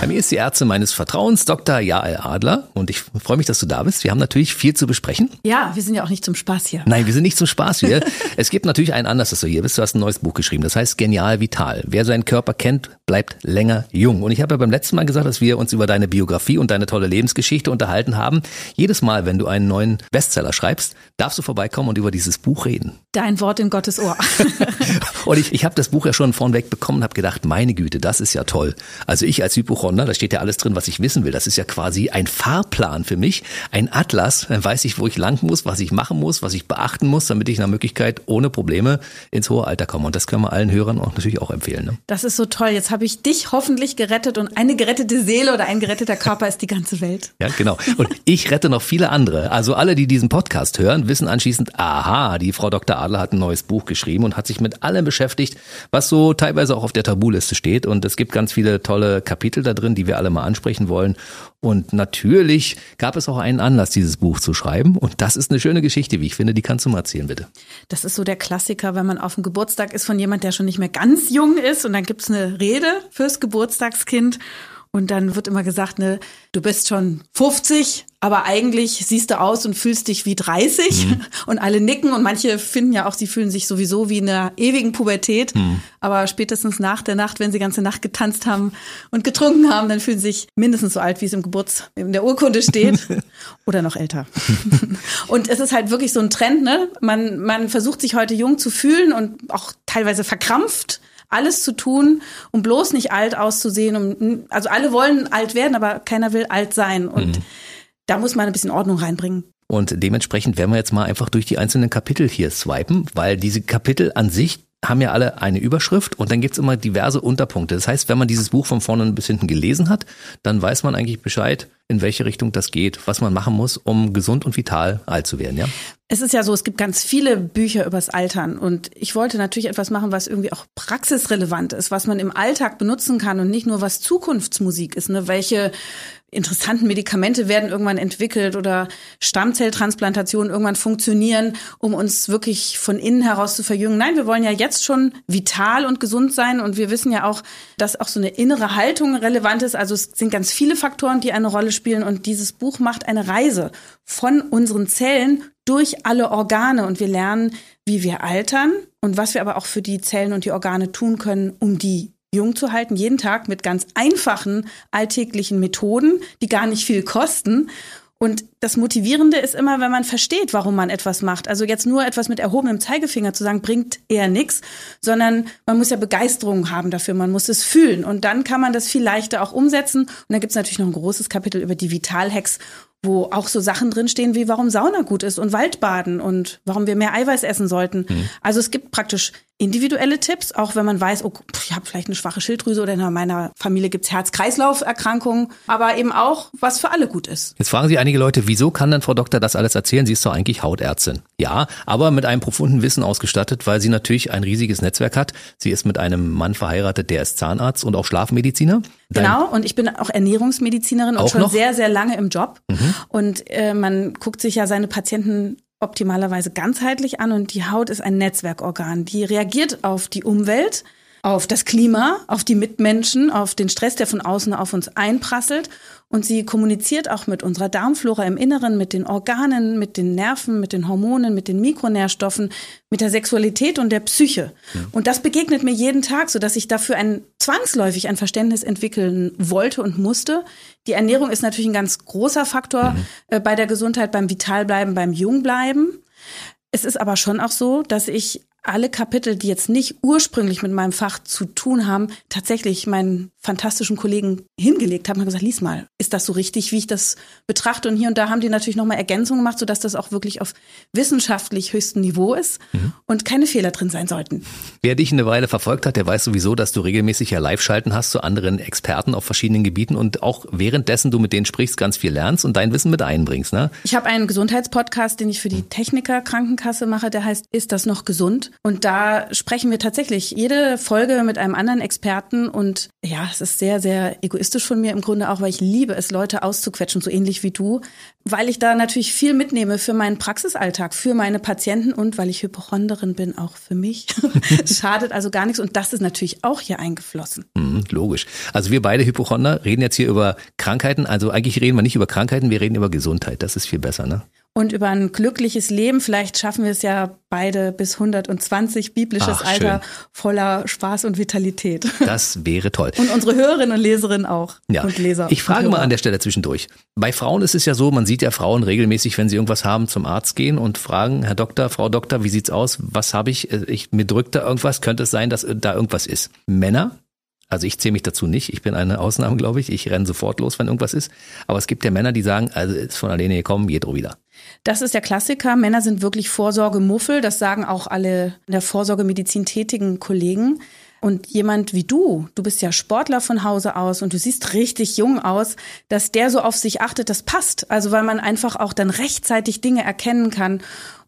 Bei mir ist die Ärzte meines Vertrauens, Dr. Jael Adler. Und ich freue mich, dass du da bist. Wir haben natürlich viel zu besprechen. Ja, wir sind ja auch nicht zum Spaß hier. Nein, wir sind nicht zum Spaß hier. es gibt natürlich einen Anlass, dass du hier bist. Du hast ein neues Buch geschrieben. Das heißt Genial Vital. Wer seinen Körper kennt, bleibt länger jung. Und ich habe ja beim letzten Mal gesagt, dass wir uns über deine Biografie und deine tolle Lebensgeschichte unterhalten haben. Jedes Mal, wenn du einen neuen Bestseller schreibst, darfst du vorbeikommen und über dieses Buch reden. Dein Wort in Gottes Ohr. und ich, ich habe das Buch ja schon vorneweg bekommen und habe gedacht, meine Güte, das ist ja toll. Also ich als Hypochonder, da steht ja alles drin, was ich wissen will. Das ist ja quasi ein Fahrplan für mich, ein Atlas. Dann weiß ich, wo ich lang muss, was ich machen muss, was ich beachten muss, damit ich nach Möglichkeit ohne Probleme ins hohe Alter komme. Und das können wir allen Hörern auch natürlich auch empfehlen. Ne? Das ist so toll. Jetzt habe ich dich hoffentlich gerettet und eine gerettete Seele oder ein geretteter Körper ist die ganze Welt. Ja, genau. Und ich rette noch viele andere. Also alle, die diesen Podcast hören, wissen anschließend, aha, die Frau Dr. Adler hat ein neues Buch geschrieben und hat sich mit allem beschäftigt, was so teilweise auch auf der Tabuliste steht. Und es gibt ganz viele tolle Kapitel da drin, die wir alle mal ansprechen wollen. Und natürlich gab es auch einen Anlass, dieses Buch zu schreiben. Und das ist eine schöne Geschichte, wie ich finde. Die kannst du mal erzählen, bitte. Das ist so der Klassiker, wenn man auf dem Geburtstag ist von jemand, der schon nicht mehr ganz jung ist. Und dann gibt's eine Rede fürs Geburtstagskind. Und dann wird immer gesagt, ne, du bist schon 50, aber eigentlich siehst du aus und fühlst dich wie 30. Mhm. Und alle nicken und manche finden ja auch, sie fühlen sich sowieso wie in einer ewigen Pubertät. Mhm. Aber spätestens nach der Nacht, wenn sie ganze Nacht getanzt haben und getrunken haben, dann fühlen sie sich mindestens so alt, wie es im Geburts, in der Urkunde steht. Oder noch älter. und es ist halt wirklich so ein Trend, ne? Man, man versucht sich heute jung zu fühlen und auch teilweise verkrampft alles zu tun, um bloß nicht alt auszusehen. Um, also alle wollen alt werden, aber keiner will alt sein. Und mhm. da muss man ein bisschen Ordnung reinbringen. Und dementsprechend werden wir jetzt mal einfach durch die einzelnen Kapitel hier swipen, weil diese Kapitel an sich haben ja alle eine Überschrift und dann gibt's immer diverse Unterpunkte. Das heißt, wenn man dieses Buch von vorne bis hinten gelesen hat, dann weiß man eigentlich Bescheid, in welche Richtung das geht, was man machen muss, um gesund und vital alt zu werden, ja? Es ist ja so, es gibt ganz viele Bücher übers Altern und ich wollte natürlich etwas machen, was irgendwie auch praxisrelevant ist, was man im Alltag benutzen kann und nicht nur was Zukunftsmusik ist, ne? Welche interessanten Medikamente werden irgendwann entwickelt oder Stammzelltransplantationen irgendwann funktionieren, um uns wirklich von innen heraus zu verjüngen. Nein, wir wollen ja jetzt schon vital und gesund sein und wir wissen ja auch, dass auch so eine innere Haltung relevant ist. Also es sind ganz viele Faktoren, die eine Rolle spielen und dieses Buch macht eine Reise von unseren Zellen durch alle Organe. Und wir lernen, wie wir altern und was wir aber auch für die Zellen und die Organe tun können, um die jung zu halten, jeden Tag mit ganz einfachen alltäglichen Methoden, die gar nicht viel kosten. Und das Motivierende ist immer, wenn man versteht, warum man etwas macht. Also jetzt nur etwas mit erhobenem Zeigefinger zu sagen, bringt eher nichts, sondern man muss ja Begeisterung haben dafür, man muss es fühlen. Und dann kann man das viel leichter auch umsetzen. Und dann gibt es natürlich noch ein großes Kapitel über die Vitalhacks, wo auch so Sachen drinstehen wie warum Sauna gut ist und Waldbaden und warum wir mehr Eiweiß essen sollten. Mhm. Also es gibt praktisch individuelle Tipps, auch wenn man weiß, oh, ich habe vielleicht eine schwache Schilddrüse oder in meiner Familie gibt's Herz-Kreislauf-Erkrankungen, aber eben auch, was für alle gut ist. Jetzt fragen sich einige Leute, wieso kann denn Frau Doktor das alles erzählen? Sie ist doch eigentlich Hautärztin. Ja, aber mit einem profunden Wissen ausgestattet, weil sie natürlich ein riesiges Netzwerk hat. Sie ist mit einem Mann verheiratet, der ist Zahnarzt und auch Schlafmediziner. Dein genau, und ich bin auch Ernährungsmedizinerin und schon noch? sehr, sehr lange im Job. Mhm. Und äh, man guckt sich ja seine Patienten optimalerweise ganzheitlich an und die Haut ist ein Netzwerkorgan. Die reagiert auf die Umwelt, auf das Klima, auf die Mitmenschen, auf den Stress, der von außen auf uns einprasselt. Und sie kommuniziert auch mit unserer Darmflora im Inneren, mit den Organen, mit den Nerven, mit den Hormonen, mit den Mikronährstoffen, mit der Sexualität und der Psyche. Ja. Und das begegnet mir jeden Tag, so dass ich dafür ein zwangsläufig ein Verständnis entwickeln wollte und musste. Die Ernährung ist natürlich ein ganz großer Faktor mhm. äh, bei der Gesundheit, beim Vitalbleiben, beim Jungbleiben. Es ist aber schon auch so, dass ich alle Kapitel, die jetzt nicht ursprünglich mit meinem Fach zu tun haben, tatsächlich meinen fantastischen Kollegen hingelegt haben und gesagt, lies mal, ist das so richtig, wie ich das betrachte? Und hier und da haben die natürlich nochmal Ergänzungen gemacht, sodass das auch wirklich auf wissenschaftlich höchstem Niveau ist mhm. und keine Fehler drin sein sollten. Wer dich eine Weile verfolgt hat, der weiß sowieso, dass du regelmäßig ja Live-Schalten hast zu anderen Experten auf verschiedenen Gebieten und auch währenddessen du mit denen sprichst, ganz viel lernst und dein Wissen mit einbringst. Ne? Ich habe einen Gesundheitspodcast, den ich für die Techniker Krankenkasse mache, der heißt Ist das noch gesund? Und da sprechen wir tatsächlich jede Folge mit einem anderen Experten. Und ja, es ist sehr, sehr egoistisch von mir im Grunde auch, weil ich liebe es, Leute auszuquetschen, so ähnlich wie du, weil ich da natürlich viel mitnehme für meinen Praxisalltag, für meine Patienten und weil ich Hypochonderin bin, auch für mich. schadet also gar nichts. Und das ist natürlich auch hier eingeflossen. Mhm, logisch. Also wir beide Hypochonder reden jetzt hier über Krankheiten. Also eigentlich reden wir nicht über Krankheiten, wir reden über Gesundheit. Das ist viel besser, ne? Und über ein glückliches Leben. Vielleicht schaffen wir es ja beide bis 120 biblisches Ach, Alter voller Spaß und Vitalität. Das wäre toll. Und unsere Hörerinnen und Leserinnen auch. Ja. Und Leser. Ich frage mal an der Stelle zwischendurch. Bei Frauen ist es ja so, man sieht ja Frauen regelmäßig, wenn sie irgendwas haben, zum Arzt gehen und fragen, Herr Doktor, Frau Doktor, wie sieht's aus? Was habe ich? ich? Mir drückt da irgendwas. Könnte es sein, dass da irgendwas ist? Männer also ich zähle mich dazu nicht. Ich bin eine Ausnahme, glaube ich. Ich renne sofort los, wenn irgendwas ist. Aber es gibt ja Männer, die sagen, also ist von alleine gekommen, geht wieder. Das ist der Klassiker. Männer sind wirklich Vorsorgemuffel. Das sagen auch alle in der Vorsorgemedizin tätigen Kollegen. Und jemand wie du, du bist ja Sportler von Hause aus und du siehst richtig jung aus, dass der so auf sich achtet, das passt. Also weil man einfach auch dann rechtzeitig Dinge erkennen kann.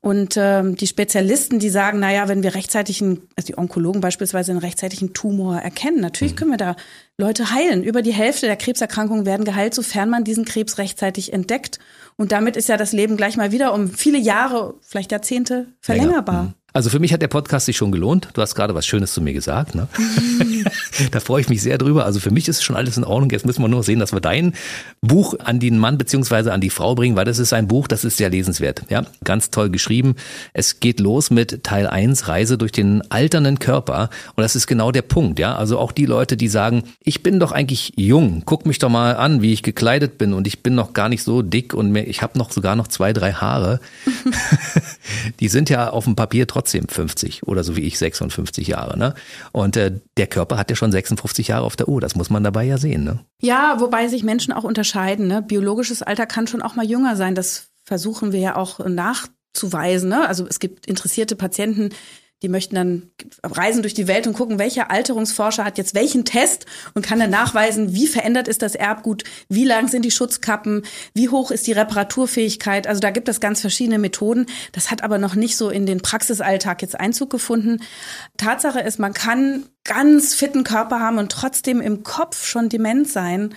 Und ähm, die Spezialisten, die sagen, naja, wenn wir rechtzeitig einen, also die Onkologen beispielsweise einen rechtzeitigen Tumor erkennen, natürlich mhm. können wir da Leute heilen. Über die Hälfte der Krebserkrankungen werden geheilt, sofern man diesen Krebs rechtzeitig entdeckt. Und damit ist ja das Leben gleich mal wieder um viele Jahre, vielleicht Jahrzehnte verlängerbar. Mhm. Also für mich hat der Podcast sich schon gelohnt. Du hast gerade was Schönes zu mir gesagt. Ne? Da freue ich mich sehr drüber. Also für mich ist schon alles in Ordnung. Jetzt müssen wir nur sehen, dass wir dein Buch an den Mann beziehungsweise an die Frau bringen, weil das ist ein Buch, das ist sehr lesenswert. Ja, ganz toll geschrieben. Es geht los mit Teil 1, Reise durch den alternden Körper. Und das ist genau der Punkt. Ja, also auch die Leute, die sagen, ich bin doch eigentlich jung. Guck mich doch mal an, wie ich gekleidet bin und ich bin noch gar nicht so dick und ich habe noch sogar noch zwei, drei Haare. die sind ja auf dem Papier trotzdem trotzdem 50 oder so wie ich 56 Jahre. Ne? Und äh, der Körper hat ja schon 56 Jahre auf der Uhr. Das muss man dabei ja sehen. Ne? Ja, wobei sich Menschen auch unterscheiden. Ne? Biologisches Alter kann schon auch mal jünger sein. Das versuchen wir ja auch nachzuweisen. Ne? Also es gibt interessierte Patienten, die möchten dann reisen durch die Welt und gucken, welcher Alterungsforscher hat jetzt welchen Test und kann dann nachweisen, wie verändert ist das Erbgut, wie lang sind die Schutzkappen, wie hoch ist die Reparaturfähigkeit. Also da gibt es ganz verschiedene Methoden. Das hat aber noch nicht so in den Praxisalltag jetzt Einzug gefunden. Tatsache ist, man kann ganz fitten Körper haben und trotzdem im Kopf schon dement sein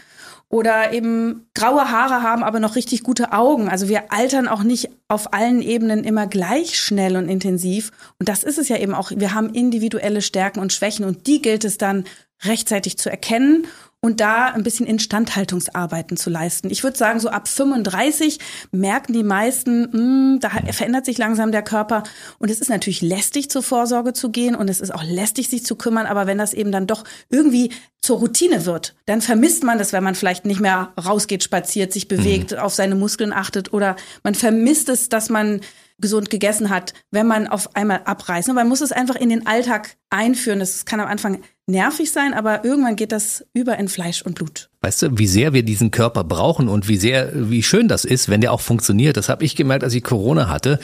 oder eben graue Haare haben, aber noch richtig gute Augen. Also wir altern auch nicht auf allen Ebenen immer gleich schnell und intensiv. Und das ist es ja eben auch. Wir haben individuelle Stärken und Schwächen und die gilt es dann rechtzeitig zu erkennen und da ein bisschen Instandhaltungsarbeiten zu leisten. Ich würde sagen, so ab 35 merken die meisten, mh, hm, da verändert sich langsam der Körper. Und es ist natürlich lästig, zur Vorsorge zu gehen und es ist auch lästig, sich zu kümmern. Aber wenn das eben dann doch irgendwie zur Routine wird, dann vermisst man das, wenn man vielleicht nicht mehr rausgeht, spaziert, sich bewegt, mhm. auf seine Muskeln achtet oder man vermisst es, dass man gesund gegessen hat, wenn man auf einmal abreißt. Und man muss es einfach in den Alltag einführen. Das kann am Anfang nervig sein, aber irgendwann geht das über in Fleisch und Blut. Weißt du, wie sehr wir diesen Körper brauchen und wie sehr, wie schön das ist, wenn der auch funktioniert. Das habe ich gemerkt, als ich Corona hatte.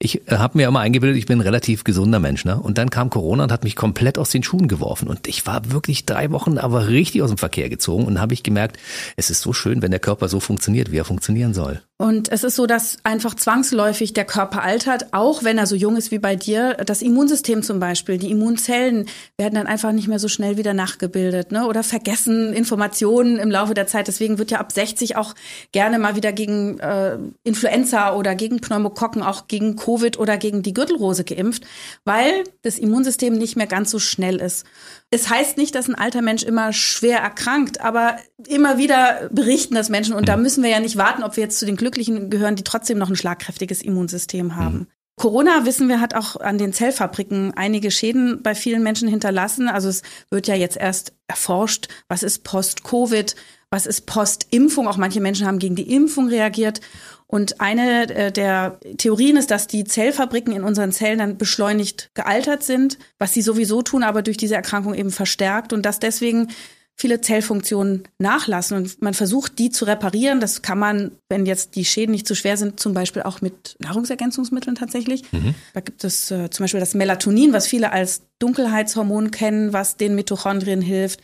Ich äh, habe mir immer eingebildet, ich bin ein relativ gesunder Mensch, ne? Und dann kam Corona und hat mich komplett aus den Schuhen geworfen. Und ich war wirklich drei Wochen aber richtig aus dem Verkehr gezogen und habe ich gemerkt, es ist so schön, wenn der Körper so funktioniert, wie er funktionieren soll. Und es ist so, dass einfach zwangsläufig der Körper altert, auch wenn er so jung ist wie bei dir. Das Immunsystem zum Beispiel, die Immunzellen werden dann einfach nicht mehr so schnell wieder nachgebildet, ne? Oder vergessen Informationen im Laufe der Zeit. Deswegen wird ja ab 60 auch gerne mal wieder gegen äh, Influenza oder gegen Pneumokokken, auch gegen Covid oder gegen die Gürtelrose geimpft, weil das Immunsystem nicht mehr ganz so schnell ist. Es heißt nicht, dass ein alter Mensch immer schwer erkrankt, aber immer wieder berichten das Menschen und da müssen wir ja nicht warten, ob wir jetzt zu den Glücklichen gehören, die trotzdem noch ein schlagkräftiges Immunsystem haben. Corona, wissen wir, hat auch an den Zellfabriken einige Schäden bei vielen Menschen hinterlassen. Also es wird ja jetzt erst erforscht, was ist Post-Covid, was ist Post-Impfung. Auch manche Menschen haben gegen die Impfung reagiert. Und eine äh, der Theorien ist, dass die Zellfabriken in unseren Zellen dann beschleunigt gealtert sind, was sie sowieso tun, aber durch diese Erkrankung eben verstärkt und dass deswegen viele Zellfunktionen nachlassen und man versucht, die zu reparieren. Das kann man, wenn jetzt die Schäden nicht zu schwer sind, zum Beispiel auch mit Nahrungsergänzungsmitteln tatsächlich. Mhm. Da gibt es äh, zum Beispiel das Melatonin, was viele als Dunkelheitshormon kennen, was den Mitochondrien hilft.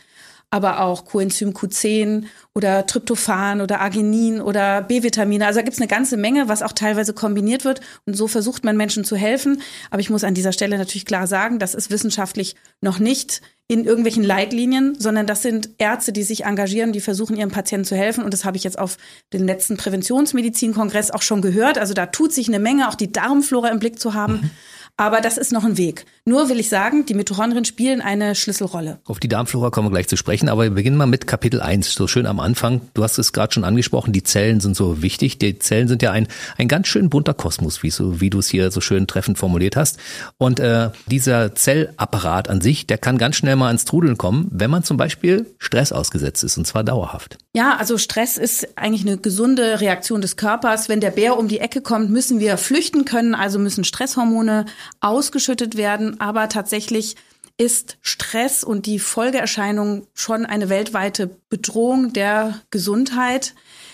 Aber auch Coenzym Q10 oder Tryptophan oder Arginin oder B-Vitamine. Also da gibt's eine ganze Menge, was auch teilweise kombiniert wird. Und so versucht man Menschen zu helfen. Aber ich muss an dieser Stelle natürlich klar sagen, das ist wissenschaftlich noch nicht in irgendwelchen Leitlinien, sondern das sind Ärzte, die sich engagieren, die versuchen, ihren Patienten zu helfen. Und das habe ich jetzt auf dem letzten Präventionsmedizinkongress auch schon gehört. Also da tut sich eine Menge, auch die Darmflora im Blick zu haben. Mhm. Aber das ist noch ein Weg. Nur will ich sagen, die Mitochondrien spielen eine Schlüsselrolle. Auf die Darmflora kommen wir gleich zu sprechen, aber wir beginnen mal mit Kapitel 1, so schön am Anfang. Du hast es gerade schon angesprochen, die Zellen sind so wichtig. Die Zellen sind ja ein, ein ganz schön bunter Kosmos, wie, so, wie du es hier so schön treffend formuliert hast. Und äh, dieser Zellapparat an sich, der kann ganz schnell mal ins Trudeln kommen, wenn man zum Beispiel Stress ausgesetzt ist, und zwar dauerhaft. Ja, also Stress ist eigentlich eine gesunde Reaktion des Körpers. Wenn der Bär um die Ecke kommt, müssen wir flüchten können, also müssen Stresshormone ausgeschüttet werden. Aber tatsächlich ist Stress und die Folgeerscheinung schon eine weltweite Bedrohung der Gesundheit.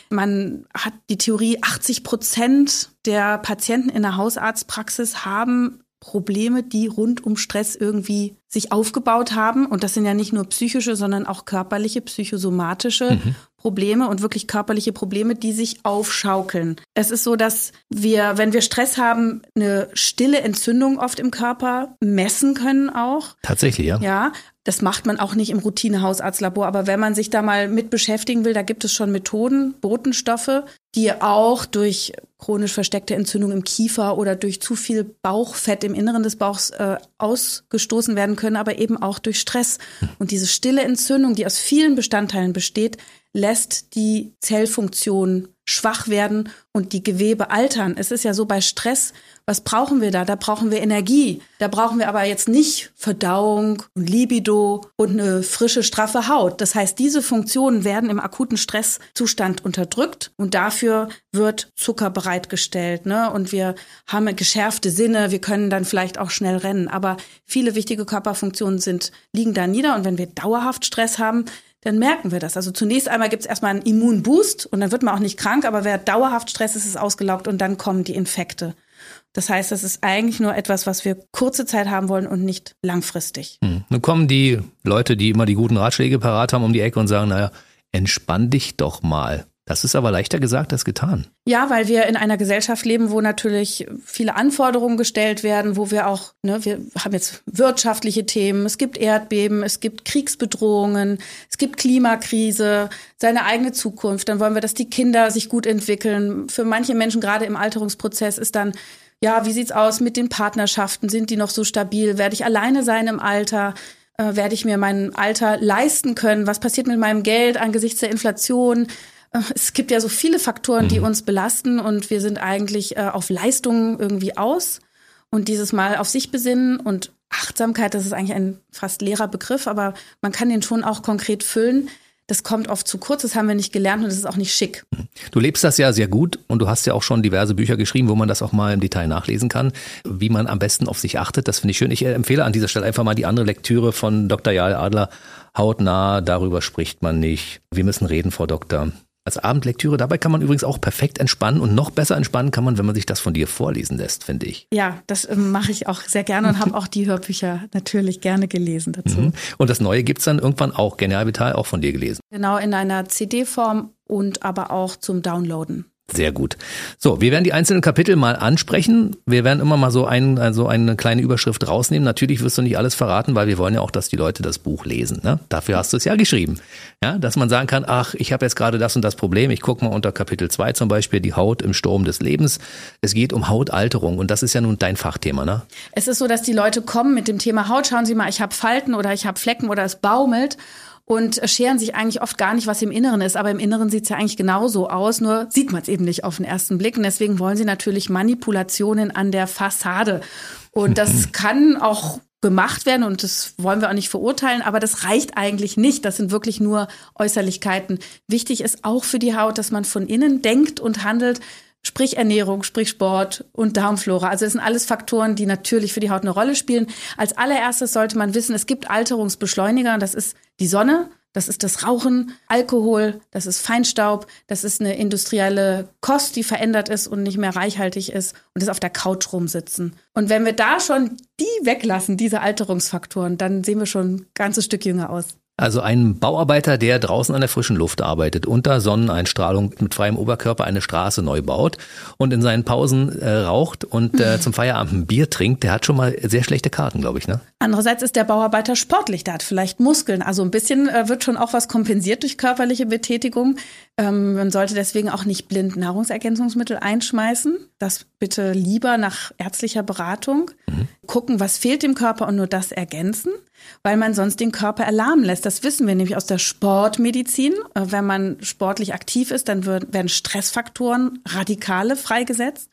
Man hat die Theorie, 80 Prozent der Patienten in der Hausarztpraxis haben Probleme, die rund um Stress irgendwie sich aufgebaut haben. Und das sind ja nicht nur psychische, sondern auch körperliche, psychosomatische mhm. Probleme und wirklich körperliche Probleme, die sich aufschaukeln. Es ist so, dass wir, wenn wir Stress haben, eine stille Entzündung oft im Körper messen können auch. Tatsächlich, ja. Ja. Das macht man auch nicht im Routine-Hausarztlabor, aber wenn man sich da mal mit beschäftigen will, da gibt es schon Methoden, Botenstoffe, die auch durch chronisch versteckte Entzündung im Kiefer oder durch zu viel Bauchfett im Inneren des Bauchs äh, ausgestoßen werden können, aber eben auch durch Stress. Und diese stille Entzündung, die aus vielen Bestandteilen besteht, lässt die Zellfunktion schwach werden und die Gewebe altern. Es ist ja so bei Stress, was brauchen wir da? Da brauchen wir Energie. Da brauchen wir aber jetzt nicht Verdauung und Libido und eine frische, straffe Haut. Das heißt, diese Funktionen werden im akuten Stresszustand unterdrückt und dafür wird Zucker bereitgestellt. Ne? Und wir haben geschärfte Sinne, wir können dann vielleicht auch schnell rennen. Aber viele wichtige Körperfunktionen sind, liegen da nieder. Und wenn wir dauerhaft Stress haben, dann merken wir das. Also zunächst einmal gibt es erstmal einen Immunboost und dann wird man auch nicht krank, aber wer dauerhaft Stress ist, ist ausgelaugt und dann kommen die Infekte. Das heißt, das ist eigentlich nur etwas, was wir kurze Zeit haben wollen und nicht langfristig. Hm. Nun kommen die Leute, die immer die guten Ratschläge parat haben, um die Ecke und sagen, naja, entspann dich doch mal. Das ist aber leichter gesagt als getan. Ja, weil wir in einer Gesellschaft leben, wo natürlich viele Anforderungen gestellt werden, wo wir auch, ne, wir haben jetzt wirtschaftliche Themen, es gibt Erdbeben, es gibt Kriegsbedrohungen, es gibt Klimakrise, seine eigene Zukunft. Dann wollen wir, dass die Kinder sich gut entwickeln. Für manche Menschen gerade im Alterungsprozess ist dann ja, wie sieht's aus mit den Partnerschaften? Sind die noch so stabil? Werde ich alleine sein im Alter? Äh, werde ich mir mein Alter leisten können? Was passiert mit meinem Geld angesichts der Inflation? Es gibt ja so viele Faktoren, die mhm. uns belasten und wir sind eigentlich äh, auf Leistungen irgendwie aus. Und dieses Mal auf sich besinnen und Achtsamkeit, das ist eigentlich ein fast leerer Begriff, aber man kann den schon auch konkret füllen. Das kommt oft zu kurz, das haben wir nicht gelernt und das ist auch nicht schick. Du lebst das ja sehr gut und du hast ja auch schon diverse Bücher geschrieben, wo man das auch mal im Detail nachlesen kann, wie man am besten auf sich achtet. Das finde ich schön. Ich empfehle an dieser Stelle einfach mal die andere Lektüre von Dr. Jael Adler. Hautnah, darüber spricht man nicht. Wir müssen reden, Frau Doktor als Abendlektüre. Dabei kann man übrigens auch perfekt entspannen und noch besser entspannen kann man, wenn man sich das von dir vorlesen lässt, finde ich. Ja, das äh, mache ich auch sehr gerne und habe auch die Hörbücher natürlich gerne gelesen dazu. Mhm. Und das Neue gibt es dann irgendwann auch, Genial Vital, auch von dir gelesen. Genau, in einer CD-Form und aber auch zum Downloaden. Sehr gut. So, wir werden die einzelnen Kapitel mal ansprechen. Wir werden immer mal so, ein, also eine kleine Überschrift rausnehmen. Natürlich wirst du nicht alles verraten, weil wir wollen ja auch, dass die Leute das Buch lesen. Ne? Dafür hast du es ja geschrieben. Ja, dass man sagen kann, ach, ich habe jetzt gerade das und das Problem. Ich gucke mal unter Kapitel 2 zum Beispiel, die Haut im Sturm des Lebens. Es geht um Hautalterung und das ist ja nun dein Fachthema, ne? Es ist so, dass die Leute kommen mit dem Thema Haut. Schauen Sie mal, ich habe Falten oder ich habe Flecken oder es baumelt und scheren sich eigentlich oft gar nicht, was im Inneren ist. Aber im Inneren sieht es ja eigentlich genauso aus, nur sieht man es eben nicht auf den ersten Blick. Und deswegen wollen sie natürlich Manipulationen an der Fassade. Und das kann auch gemacht werden und das wollen wir auch nicht verurteilen, aber das reicht eigentlich nicht. Das sind wirklich nur Äußerlichkeiten. Wichtig ist auch für die Haut, dass man von innen denkt und handelt, Sprich Ernährung, sprich Sport und Darmflora. Also das sind alles Faktoren, die natürlich für die Haut eine Rolle spielen. Als allererstes sollte man wissen, es gibt Alterungsbeschleuniger. Das ist die Sonne, das ist das Rauchen, Alkohol, das ist Feinstaub, das ist eine industrielle Kost, die verändert ist und nicht mehr reichhaltig ist und das auf der Couch rumsitzen. Und wenn wir da schon die weglassen, diese Alterungsfaktoren, dann sehen wir schon ein ganzes Stück jünger aus. Also ein Bauarbeiter, der draußen an der frischen Luft arbeitet, unter Sonneneinstrahlung mit freiem Oberkörper eine Straße neu baut und in seinen Pausen äh, raucht und äh, zum Feierabend ein Bier trinkt, der hat schon mal sehr schlechte Karten, glaube ich. Ne? Andererseits ist der Bauarbeiter sportlich, der hat vielleicht Muskeln. Also ein bisschen äh, wird schon auch was kompensiert durch körperliche Betätigung. Ähm, man sollte deswegen auch nicht blind Nahrungsergänzungsmittel einschmeißen. Das bitte lieber nach ärztlicher Beratung. Mhm. Gucken, was fehlt dem Körper und nur das ergänzen weil man sonst den Körper erlahmen lässt. Das wissen wir nämlich aus der Sportmedizin. Äh, wenn man sportlich aktiv ist, dann werden Stressfaktoren, Radikale freigesetzt.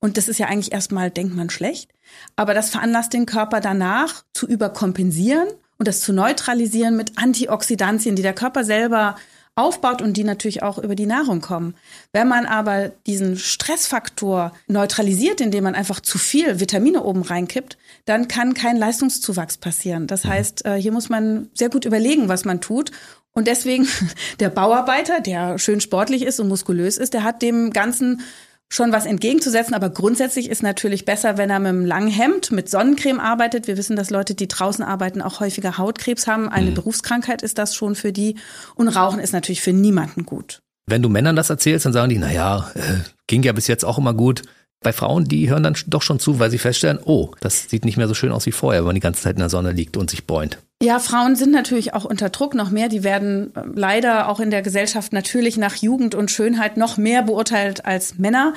Und das ist ja eigentlich erstmal, denkt man, schlecht. Aber das veranlasst den Körper danach zu überkompensieren und das zu neutralisieren mit Antioxidantien, die der Körper selber aufbaut und die natürlich auch über die Nahrung kommen. Wenn man aber diesen Stressfaktor neutralisiert, indem man einfach zu viel Vitamine oben reinkippt, dann kann kein Leistungszuwachs passieren. Das mhm. heißt, äh, hier muss man sehr gut überlegen, was man tut. Und deswegen der Bauarbeiter, der schön sportlich ist und muskulös ist, der hat dem Ganzen schon was entgegenzusetzen, aber grundsätzlich ist natürlich besser, wenn er mit einem langen Hemd, mit Sonnencreme arbeitet. Wir wissen, dass Leute, die draußen arbeiten, auch häufiger Hautkrebs haben. Eine mhm. Berufskrankheit ist das schon für die. Und Rauchen ist natürlich für niemanden gut. Wenn du Männern das erzählst, dann sagen die, na ja, äh, ging ja bis jetzt auch immer gut. Bei Frauen, die hören dann doch schon zu, weil sie feststellen, oh, das sieht nicht mehr so schön aus wie vorher, wenn man die ganze Zeit in der Sonne liegt und sich bäunt. Ja, Frauen sind natürlich auch unter Druck noch mehr. Die werden äh, leider auch in der Gesellschaft natürlich nach Jugend und Schönheit noch mehr beurteilt als Männer.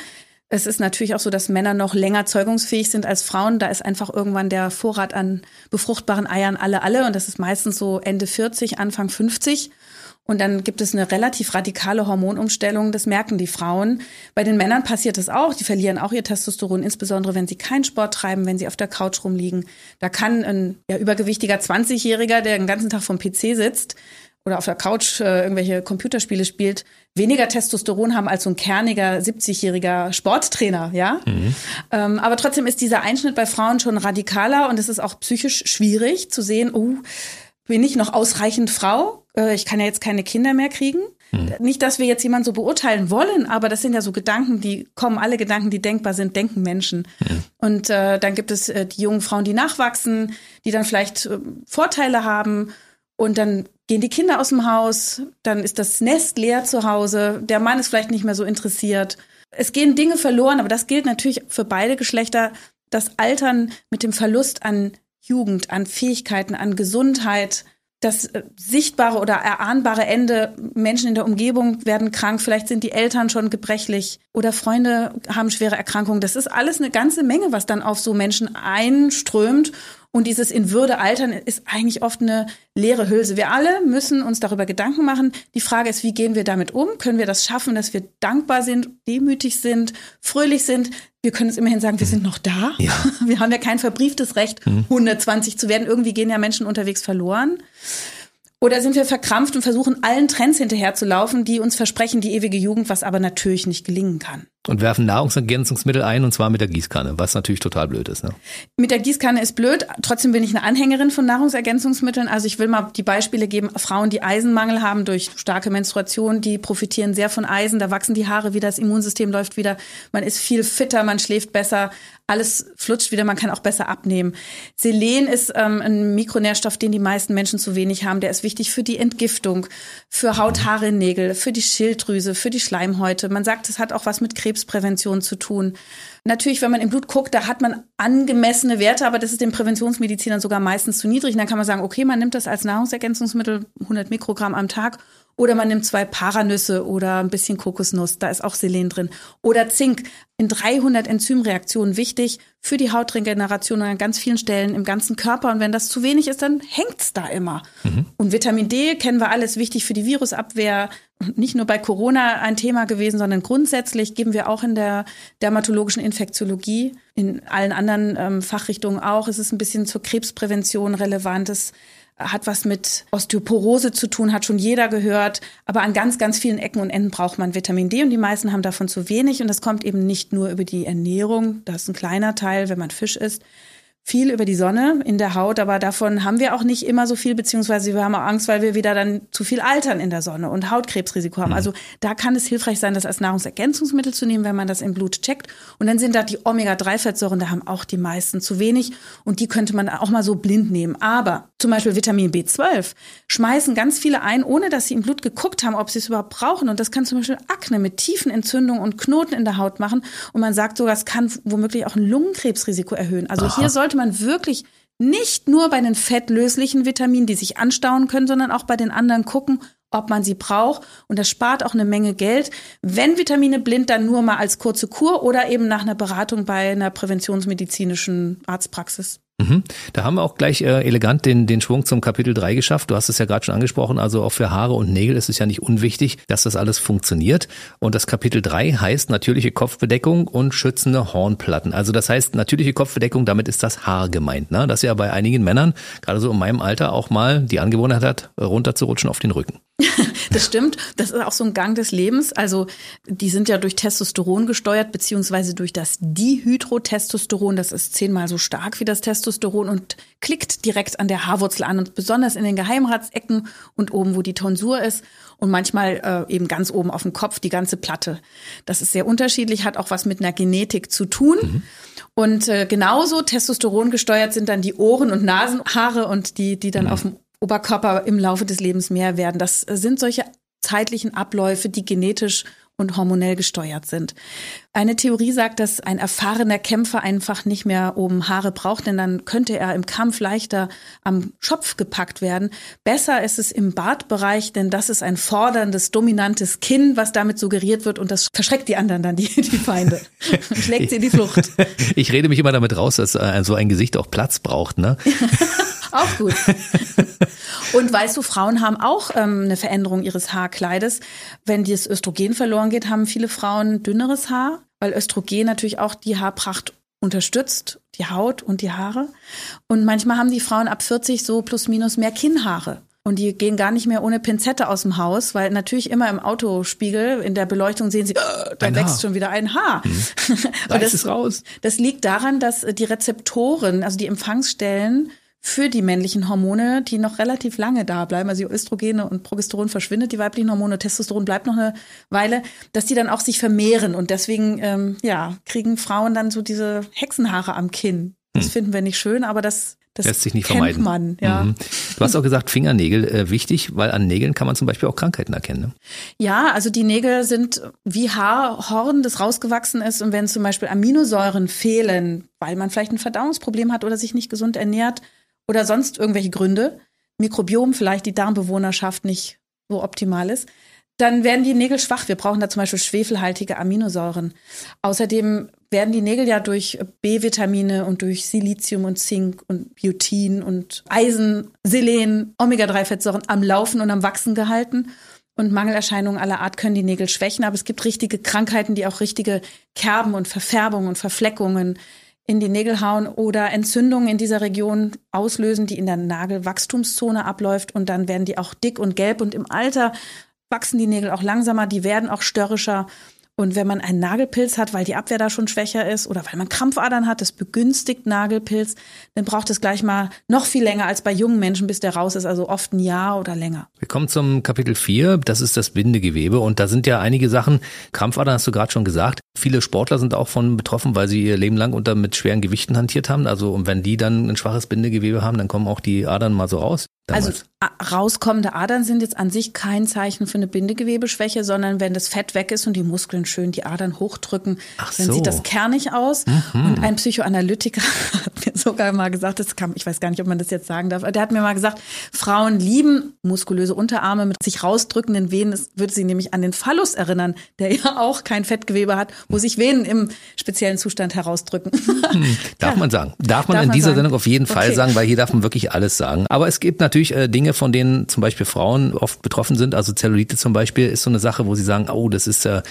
Es ist natürlich auch so, dass Männer noch länger zeugungsfähig sind als Frauen. Da ist einfach irgendwann der Vorrat an befruchtbaren Eiern alle alle und das ist meistens so Ende 40, Anfang 50. Und dann gibt es eine relativ radikale Hormonumstellung. Das merken die Frauen. Bei den Männern passiert es auch. Die verlieren auch ihr Testosteron, insbesondere wenn sie keinen Sport treiben, wenn sie auf der Couch rumliegen. Da kann ein ja, übergewichtiger 20-Jähriger, der den ganzen Tag vom PC sitzt, oder auf der Couch äh, irgendwelche Computerspiele spielt, weniger Testosteron haben als so ein kerniger 70-jähriger Sporttrainer, ja. Mhm. Ähm, aber trotzdem ist dieser Einschnitt bei Frauen schon radikaler und es ist auch psychisch schwierig zu sehen, oh, bin ich noch ausreichend Frau? Äh, ich kann ja jetzt keine Kinder mehr kriegen. Mhm. Nicht, dass wir jetzt jemanden so beurteilen wollen, aber das sind ja so Gedanken, die kommen, alle Gedanken, die denkbar sind, denken Menschen. Mhm. Und äh, dann gibt es äh, die jungen Frauen, die nachwachsen, die dann vielleicht äh, Vorteile haben und dann gehen die Kinder aus dem Haus, dann ist das Nest leer zu Hause, der Mann ist vielleicht nicht mehr so interessiert. Es gehen Dinge verloren, aber das gilt natürlich für beide Geschlechter. Das Altern mit dem Verlust an Jugend, an Fähigkeiten, an Gesundheit, das äh, sichtbare oder erahnbare Ende, Menschen in der Umgebung werden krank, vielleicht sind die Eltern schon gebrechlich oder Freunde haben schwere Erkrankungen. Das ist alles eine ganze Menge, was dann auf so Menschen einströmt. Und dieses in Würde altern ist eigentlich oft eine leere Hülse. Wir alle müssen uns darüber Gedanken machen. Die Frage ist, wie gehen wir damit um? Können wir das schaffen, dass wir dankbar sind, demütig sind, fröhlich sind? Wir können es immerhin sagen, wir sind noch da. Ja. Wir haben ja kein verbrieftes Recht, 120 mhm. zu werden. Irgendwie gehen ja Menschen unterwegs verloren. Oder sind wir verkrampft und versuchen allen Trends hinterherzulaufen, die uns versprechen die ewige Jugend, was aber natürlich nicht gelingen kann? Und werfen Nahrungsergänzungsmittel ein und zwar mit der Gießkanne, was natürlich total blöd ist. Ne? Mit der Gießkanne ist blöd. Trotzdem bin ich eine Anhängerin von Nahrungsergänzungsmitteln. Also ich will mal die Beispiele geben. Frauen, die Eisenmangel haben durch starke Menstruation, die profitieren sehr von Eisen. Da wachsen die Haare wieder, das Immunsystem läuft wieder. Man ist viel fitter, man schläft besser. Alles flutscht wieder, man kann auch besser abnehmen. Selen ist ähm, ein Mikronährstoff, den die meisten Menschen zu wenig haben. Der ist wichtig für die Entgiftung, für Haut, Haare, Nägel, für die Schilddrüse, für die Schleimhäute. Man sagt, es hat auch was mit Krebs Krebsprävention zu tun. Natürlich, wenn man im Blut guckt, da hat man angemessene Werte, aber das ist den Präventionsmedizinern sogar meistens zu niedrig. Und dann kann man sagen, okay, man nimmt das als Nahrungsergänzungsmittel, 100 Mikrogramm am Tag oder man nimmt zwei Paranüsse oder ein bisschen Kokosnuss, da ist auch Selen drin. Oder Zink in 300 Enzymreaktionen wichtig für die Hautregeneration an ganz vielen Stellen im ganzen Körper. Und wenn das zu wenig ist, dann hängt's da immer. Mhm. Und Vitamin D kennen wir alles, wichtig für die Virusabwehr. Nicht nur bei Corona ein Thema gewesen, sondern grundsätzlich geben wir auch in der dermatologischen Infektiologie, in allen anderen ähm, Fachrichtungen auch. Es ist ein bisschen zur Krebsprävention relevant. Es hat was mit Osteoporose zu tun, hat schon jeder gehört. Aber an ganz, ganz vielen Ecken und Enden braucht man Vitamin D und die meisten haben davon zu wenig. Und das kommt eben nicht nur über die Ernährung, das ist ein kleiner Teil, wenn man Fisch isst. Viel über die Sonne in der Haut, aber davon haben wir auch nicht immer so viel, beziehungsweise wir haben auch Angst, weil wir wieder dann zu viel altern in der Sonne und Hautkrebsrisiko haben. Mhm. Also da kann es hilfreich sein, das als Nahrungsergänzungsmittel zu nehmen, wenn man das im Blut checkt. Und dann sind da die Omega-3-Fettsäuren, da haben auch die meisten zu wenig und die könnte man auch mal so blind nehmen. Aber zum Beispiel Vitamin B12 schmeißen ganz viele ein, ohne dass sie im Blut geguckt haben, ob sie es überhaupt brauchen. Und das kann zum Beispiel Akne mit tiefen Entzündungen und Knoten in der Haut machen. Und man sagt sogar, es kann womöglich auch ein Lungenkrebsrisiko erhöhen. Also Aha. hier sollte man wirklich nicht nur bei den fettlöslichen Vitaminen, die sich anstauen können, sondern auch bei den anderen gucken, ob man sie braucht. Und das spart auch eine Menge Geld. Wenn Vitamine blind, dann nur mal als kurze Kur oder eben nach einer Beratung bei einer präventionsmedizinischen Arztpraxis. Mhm. Da haben wir auch gleich äh, elegant den, den Schwung zum Kapitel 3 geschafft. Du hast es ja gerade schon angesprochen, also auch für Haare und Nägel ist es ja nicht unwichtig, dass das alles funktioniert. Und das Kapitel 3 heißt natürliche Kopfbedeckung und schützende Hornplatten. Also das heißt natürliche Kopfbedeckung, damit ist das Haar gemeint. Ne? Das ja bei einigen Männern, gerade so in meinem Alter, auch mal die Angewohnheit hat, runterzurutschen auf den Rücken. Das stimmt. Das ist auch so ein Gang des Lebens. Also die sind ja durch Testosteron gesteuert, beziehungsweise durch das Dihydrotestosteron. Das ist zehnmal so stark wie das Testosteron und klickt direkt an der Haarwurzel an und besonders in den Geheimratsecken und oben, wo die Tonsur ist und manchmal äh, eben ganz oben auf dem Kopf die ganze Platte. Das ist sehr unterschiedlich, hat auch was mit einer Genetik zu tun. Mhm. Und äh, genauso Testosteron gesteuert sind dann die Ohren- und Nasenhaare und die, die dann mhm. auf dem Oberkörper im Laufe des Lebens mehr werden. Das sind solche zeitlichen Abläufe, die genetisch und hormonell gesteuert sind. Eine Theorie sagt, dass ein erfahrener Kämpfer einfach nicht mehr oben Haare braucht, denn dann könnte er im Kampf leichter am Schopf gepackt werden. Besser ist es im Bartbereich, denn das ist ein forderndes, dominantes Kinn, was damit suggeriert wird und das verschreckt die anderen dann, die, die Feinde. Schlägt sie in die Flucht. Ich rede mich immer damit raus, dass äh, so ein Gesicht auch Platz braucht, ne? auch gut. Und weißt du, Frauen haben auch ähm, eine Veränderung ihres Haarkleides. Wenn das Östrogen verloren geht, haben viele Frauen dünneres Haar, weil Östrogen natürlich auch die Haarpracht unterstützt, die Haut und die Haare. Und manchmal haben die Frauen ab 40 so plus minus mehr Kinnhaare. Und die gehen gar nicht mehr ohne Pinzette aus dem Haus, weil natürlich immer im Autospiegel in der Beleuchtung sehen sie, äh, da ein wächst Haar. schon wieder ein Haar. Mhm. und das, raus. das liegt daran, dass die Rezeptoren, also die Empfangsstellen für die männlichen Hormone, die noch relativ lange da bleiben, also Östrogene und Progesteron verschwindet, die weiblichen Hormone, Testosteron bleibt noch eine Weile, dass die dann auch sich vermehren und deswegen ähm, ja kriegen Frauen dann so diese Hexenhaare am Kinn. Das hm. finden wir nicht schön, aber das das lässt sich nicht vermeiden. Man, ja. Mhm. Du hast auch gesagt, Fingernägel äh, wichtig, weil an Nägeln kann man zum Beispiel auch Krankheiten erkennen. Ne? Ja, also die Nägel sind wie Haarhorn, das rausgewachsen ist. Und wenn zum Beispiel Aminosäuren fehlen, weil man vielleicht ein Verdauungsproblem hat oder sich nicht gesund ernährt, oder sonst irgendwelche Gründe, Mikrobiom, vielleicht die Darmbewohnerschaft nicht so optimal ist, dann werden die Nägel schwach. Wir brauchen da zum Beispiel schwefelhaltige Aminosäuren. Außerdem werden die Nägel ja durch B-Vitamine und durch Silizium und Zink und Biotin und Eisen, Selen, Omega-3-Fettsäuren am Laufen und am Wachsen gehalten. Und Mangelerscheinungen aller Art können die Nägel schwächen, aber es gibt richtige Krankheiten, die auch richtige Kerben und Verfärbungen und Verfleckungen in die Nägel hauen oder Entzündungen in dieser Region auslösen, die in der Nagelwachstumszone abläuft. Und dann werden die auch dick und gelb. Und im Alter wachsen die Nägel auch langsamer, die werden auch störrischer und wenn man einen Nagelpilz hat, weil die Abwehr da schon schwächer ist oder weil man Krampfadern hat, das begünstigt Nagelpilz, dann braucht es gleich mal noch viel länger als bei jungen Menschen, bis der raus ist, also oft ein Jahr oder länger. Wir kommen zum Kapitel 4, das ist das Bindegewebe und da sind ja einige Sachen, Krampfadern hast du gerade schon gesagt, viele Sportler sind auch von betroffen, weil sie ihr Leben lang unter mit schweren Gewichten hantiert haben, also und wenn die dann ein schwaches Bindegewebe haben, dann kommen auch die Adern mal so raus. Damals. Also rauskommende Adern sind jetzt an sich kein Zeichen für eine Bindegewebeschwäche, sondern wenn das Fett weg ist und die Muskeln schön die Adern hochdrücken, Ach dann so. sieht das kernig aus. Mhm. Und ein Psychoanalytiker hat mir sogar mal gesagt, das kam, ich weiß gar nicht, ob man das jetzt sagen darf, der hat mir mal gesagt, Frauen lieben muskulöse Unterarme mit sich rausdrückenden Venen. Das würde sie nämlich an den Phallus erinnern, der ja auch kein Fettgewebe hat, wo sich Venen im speziellen Zustand herausdrücken. Hm. Darf ja. man sagen. Darf man darf in man dieser sagen? Sendung auf jeden Fall okay. sagen, weil hier darf man wirklich alles sagen. Aber es gibt natürlich natürlich äh, Dinge, von denen zum Beispiel Frauen oft betroffen sind. Also Zellulite zum Beispiel ist so eine Sache, wo sie sagen, oh, das ist äh,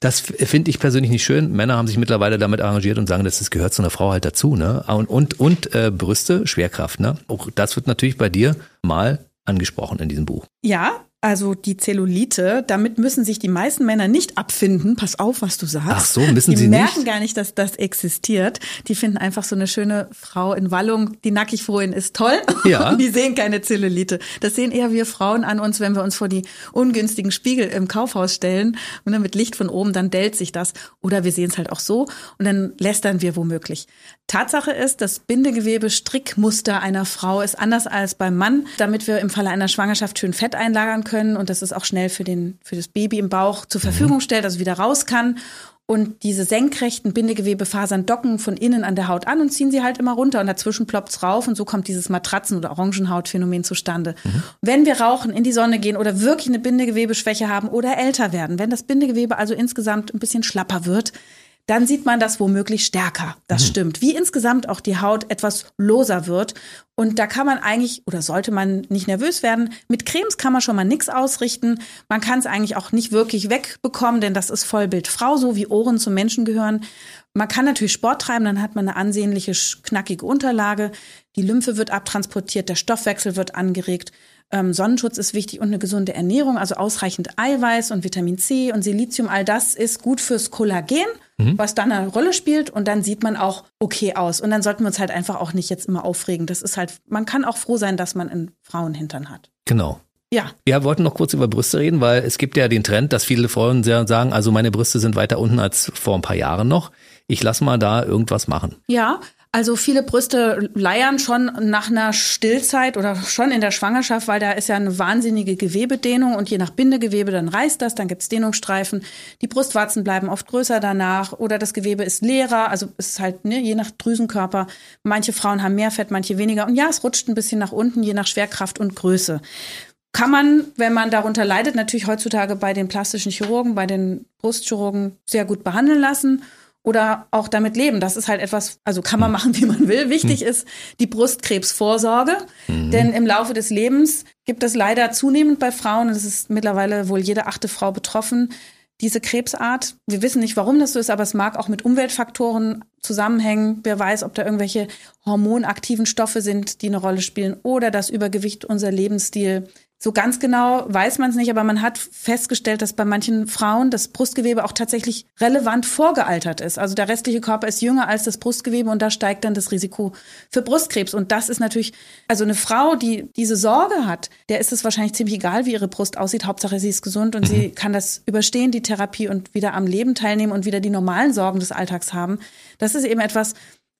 das finde ich persönlich nicht schön. Männer haben sich mittlerweile damit arrangiert und sagen, das gehört zu einer Frau halt dazu, ne? Und und, und äh, Brüste, Schwerkraft, ne? Auch das wird natürlich bei dir mal angesprochen in diesem Buch. Ja, Also die Zellulite, damit müssen sich die meisten Männer nicht abfinden. Pass auf, was du sagst. Ach so, müssen die sie nicht? Die merken gar nicht, dass das existiert. Die finden einfach so eine schöne Frau in Wallung, die nackig vorhin ist toll. Ja. die sehen keine Zellulite. Das sehen eher wir Frauen an uns, wenn wir uns vor die ungünstigen Spiegel im Kaufhaus stellen und dann mit Licht von oben, dann dellt sich das. Oder wir sehen es halt auch so und dann lästern wir womöglich. Tatsache ist, das Bindegewebe-Strickmuster einer Frau ist anders als beim Mann, damit wir im Falle einer Schwangerschaft schön Fett einlagern können und das ist auch schnell für, den, für das Baby im Bauch zur Verfügung Mhm. stellt, also wieder raus kann. Und diese senkrechten Bindegewebefasern docken von innen an der Haut an und ziehen sie halt immer runter und dazwischen ploppt's rauf und so kommt dieses Matratzen- oder Orangenhautphänomen zustande. Mhm. Wenn wir rauchen, in die Sonne gehen oder wirklich eine Bindegewebeschwäche haben oder älter werden, wenn das Bindegewebe also insgesamt ein bisschen schlapper wird, dann sieht man das womöglich stärker. Das stimmt. Wie insgesamt auch die Haut etwas loser wird. Und da kann man eigentlich oder sollte man nicht nervös werden. Mit Cremes kann man schon mal nichts ausrichten. Man kann es eigentlich auch nicht wirklich wegbekommen, denn das ist Vollbild Frau, so wie Ohren zum Menschen gehören. Man kann natürlich Sport treiben, dann hat man eine ansehnliche, knackige Unterlage. Die Lymphe wird abtransportiert, der Stoffwechsel wird angeregt. Ähm, Sonnenschutz ist wichtig und eine gesunde Ernährung, also ausreichend Eiweiß und Vitamin C und Silizium. All das ist gut fürs Kollagen, was dann eine Rolle spielt. Und dann sieht man auch okay aus. Und dann sollten wir uns halt einfach auch nicht jetzt immer aufregen. Das ist halt, man kann auch froh sein, dass man einen Frauenhintern hat. Genau. Ja, Ja, wir wollten noch kurz über Brüste reden, weil es gibt ja den Trend, dass viele Frauen sehr sagen, also meine Brüste sind weiter unten als vor ein paar Jahren noch. Ich lass mal da irgendwas machen. Ja, also viele Brüste leiern schon nach einer Stillzeit oder schon in der Schwangerschaft, weil da ist ja eine wahnsinnige Gewebedehnung und je nach Bindegewebe dann reißt das, dann gibt's Dehnungsstreifen. Die Brustwarzen bleiben oft größer danach oder das Gewebe ist leerer, also es ist halt ne, je nach Drüsenkörper. Manche Frauen haben mehr Fett, manche weniger und ja, es rutscht ein bisschen nach unten, je nach Schwerkraft und Größe. Kann man, wenn man darunter leidet, natürlich heutzutage bei den plastischen Chirurgen, bei den Brustchirurgen sehr gut behandeln lassen oder auch damit leben. Das ist halt etwas, also kann man machen, wie man will. Wichtig ist die Brustkrebsvorsorge, denn im Laufe des Lebens gibt es leider zunehmend bei Frauen, und es ist mittlerweile wohl jede achte Frau betroffen, diese Krebsart. Wir wissen nicht, warum das so ist, aber es mag auch mit Umweltfaktoren zusammenhängen. Wer weiß, ob da irgendwelche hormonaktiven Stoffe sind, die eine Rolle spielen oder das Übergewicht, unser Lebensstil. So ganz genau weiß man es nicht, aber man hat festgestellt, dass bei manchen Frauen das Brustgewebe auch tatsächlich relevant vorgealtert ist. Also der restliche Körper ist jünger als das Brustgewebe und da steigt dann das Risiko für Brustkrebs. Und das ist natürlich, also eine Frau, die diese Sorge hat, der ist es wahrscheinlich ziemlich egal, wie ihre Brust aussieht. Hauptsache, sie ist gesund und sie kann das überstehen, die Therapie und wieder am Leben teilnehmen und wieder die normalen Sorgen des Alltags haben. Das ist eben etwas,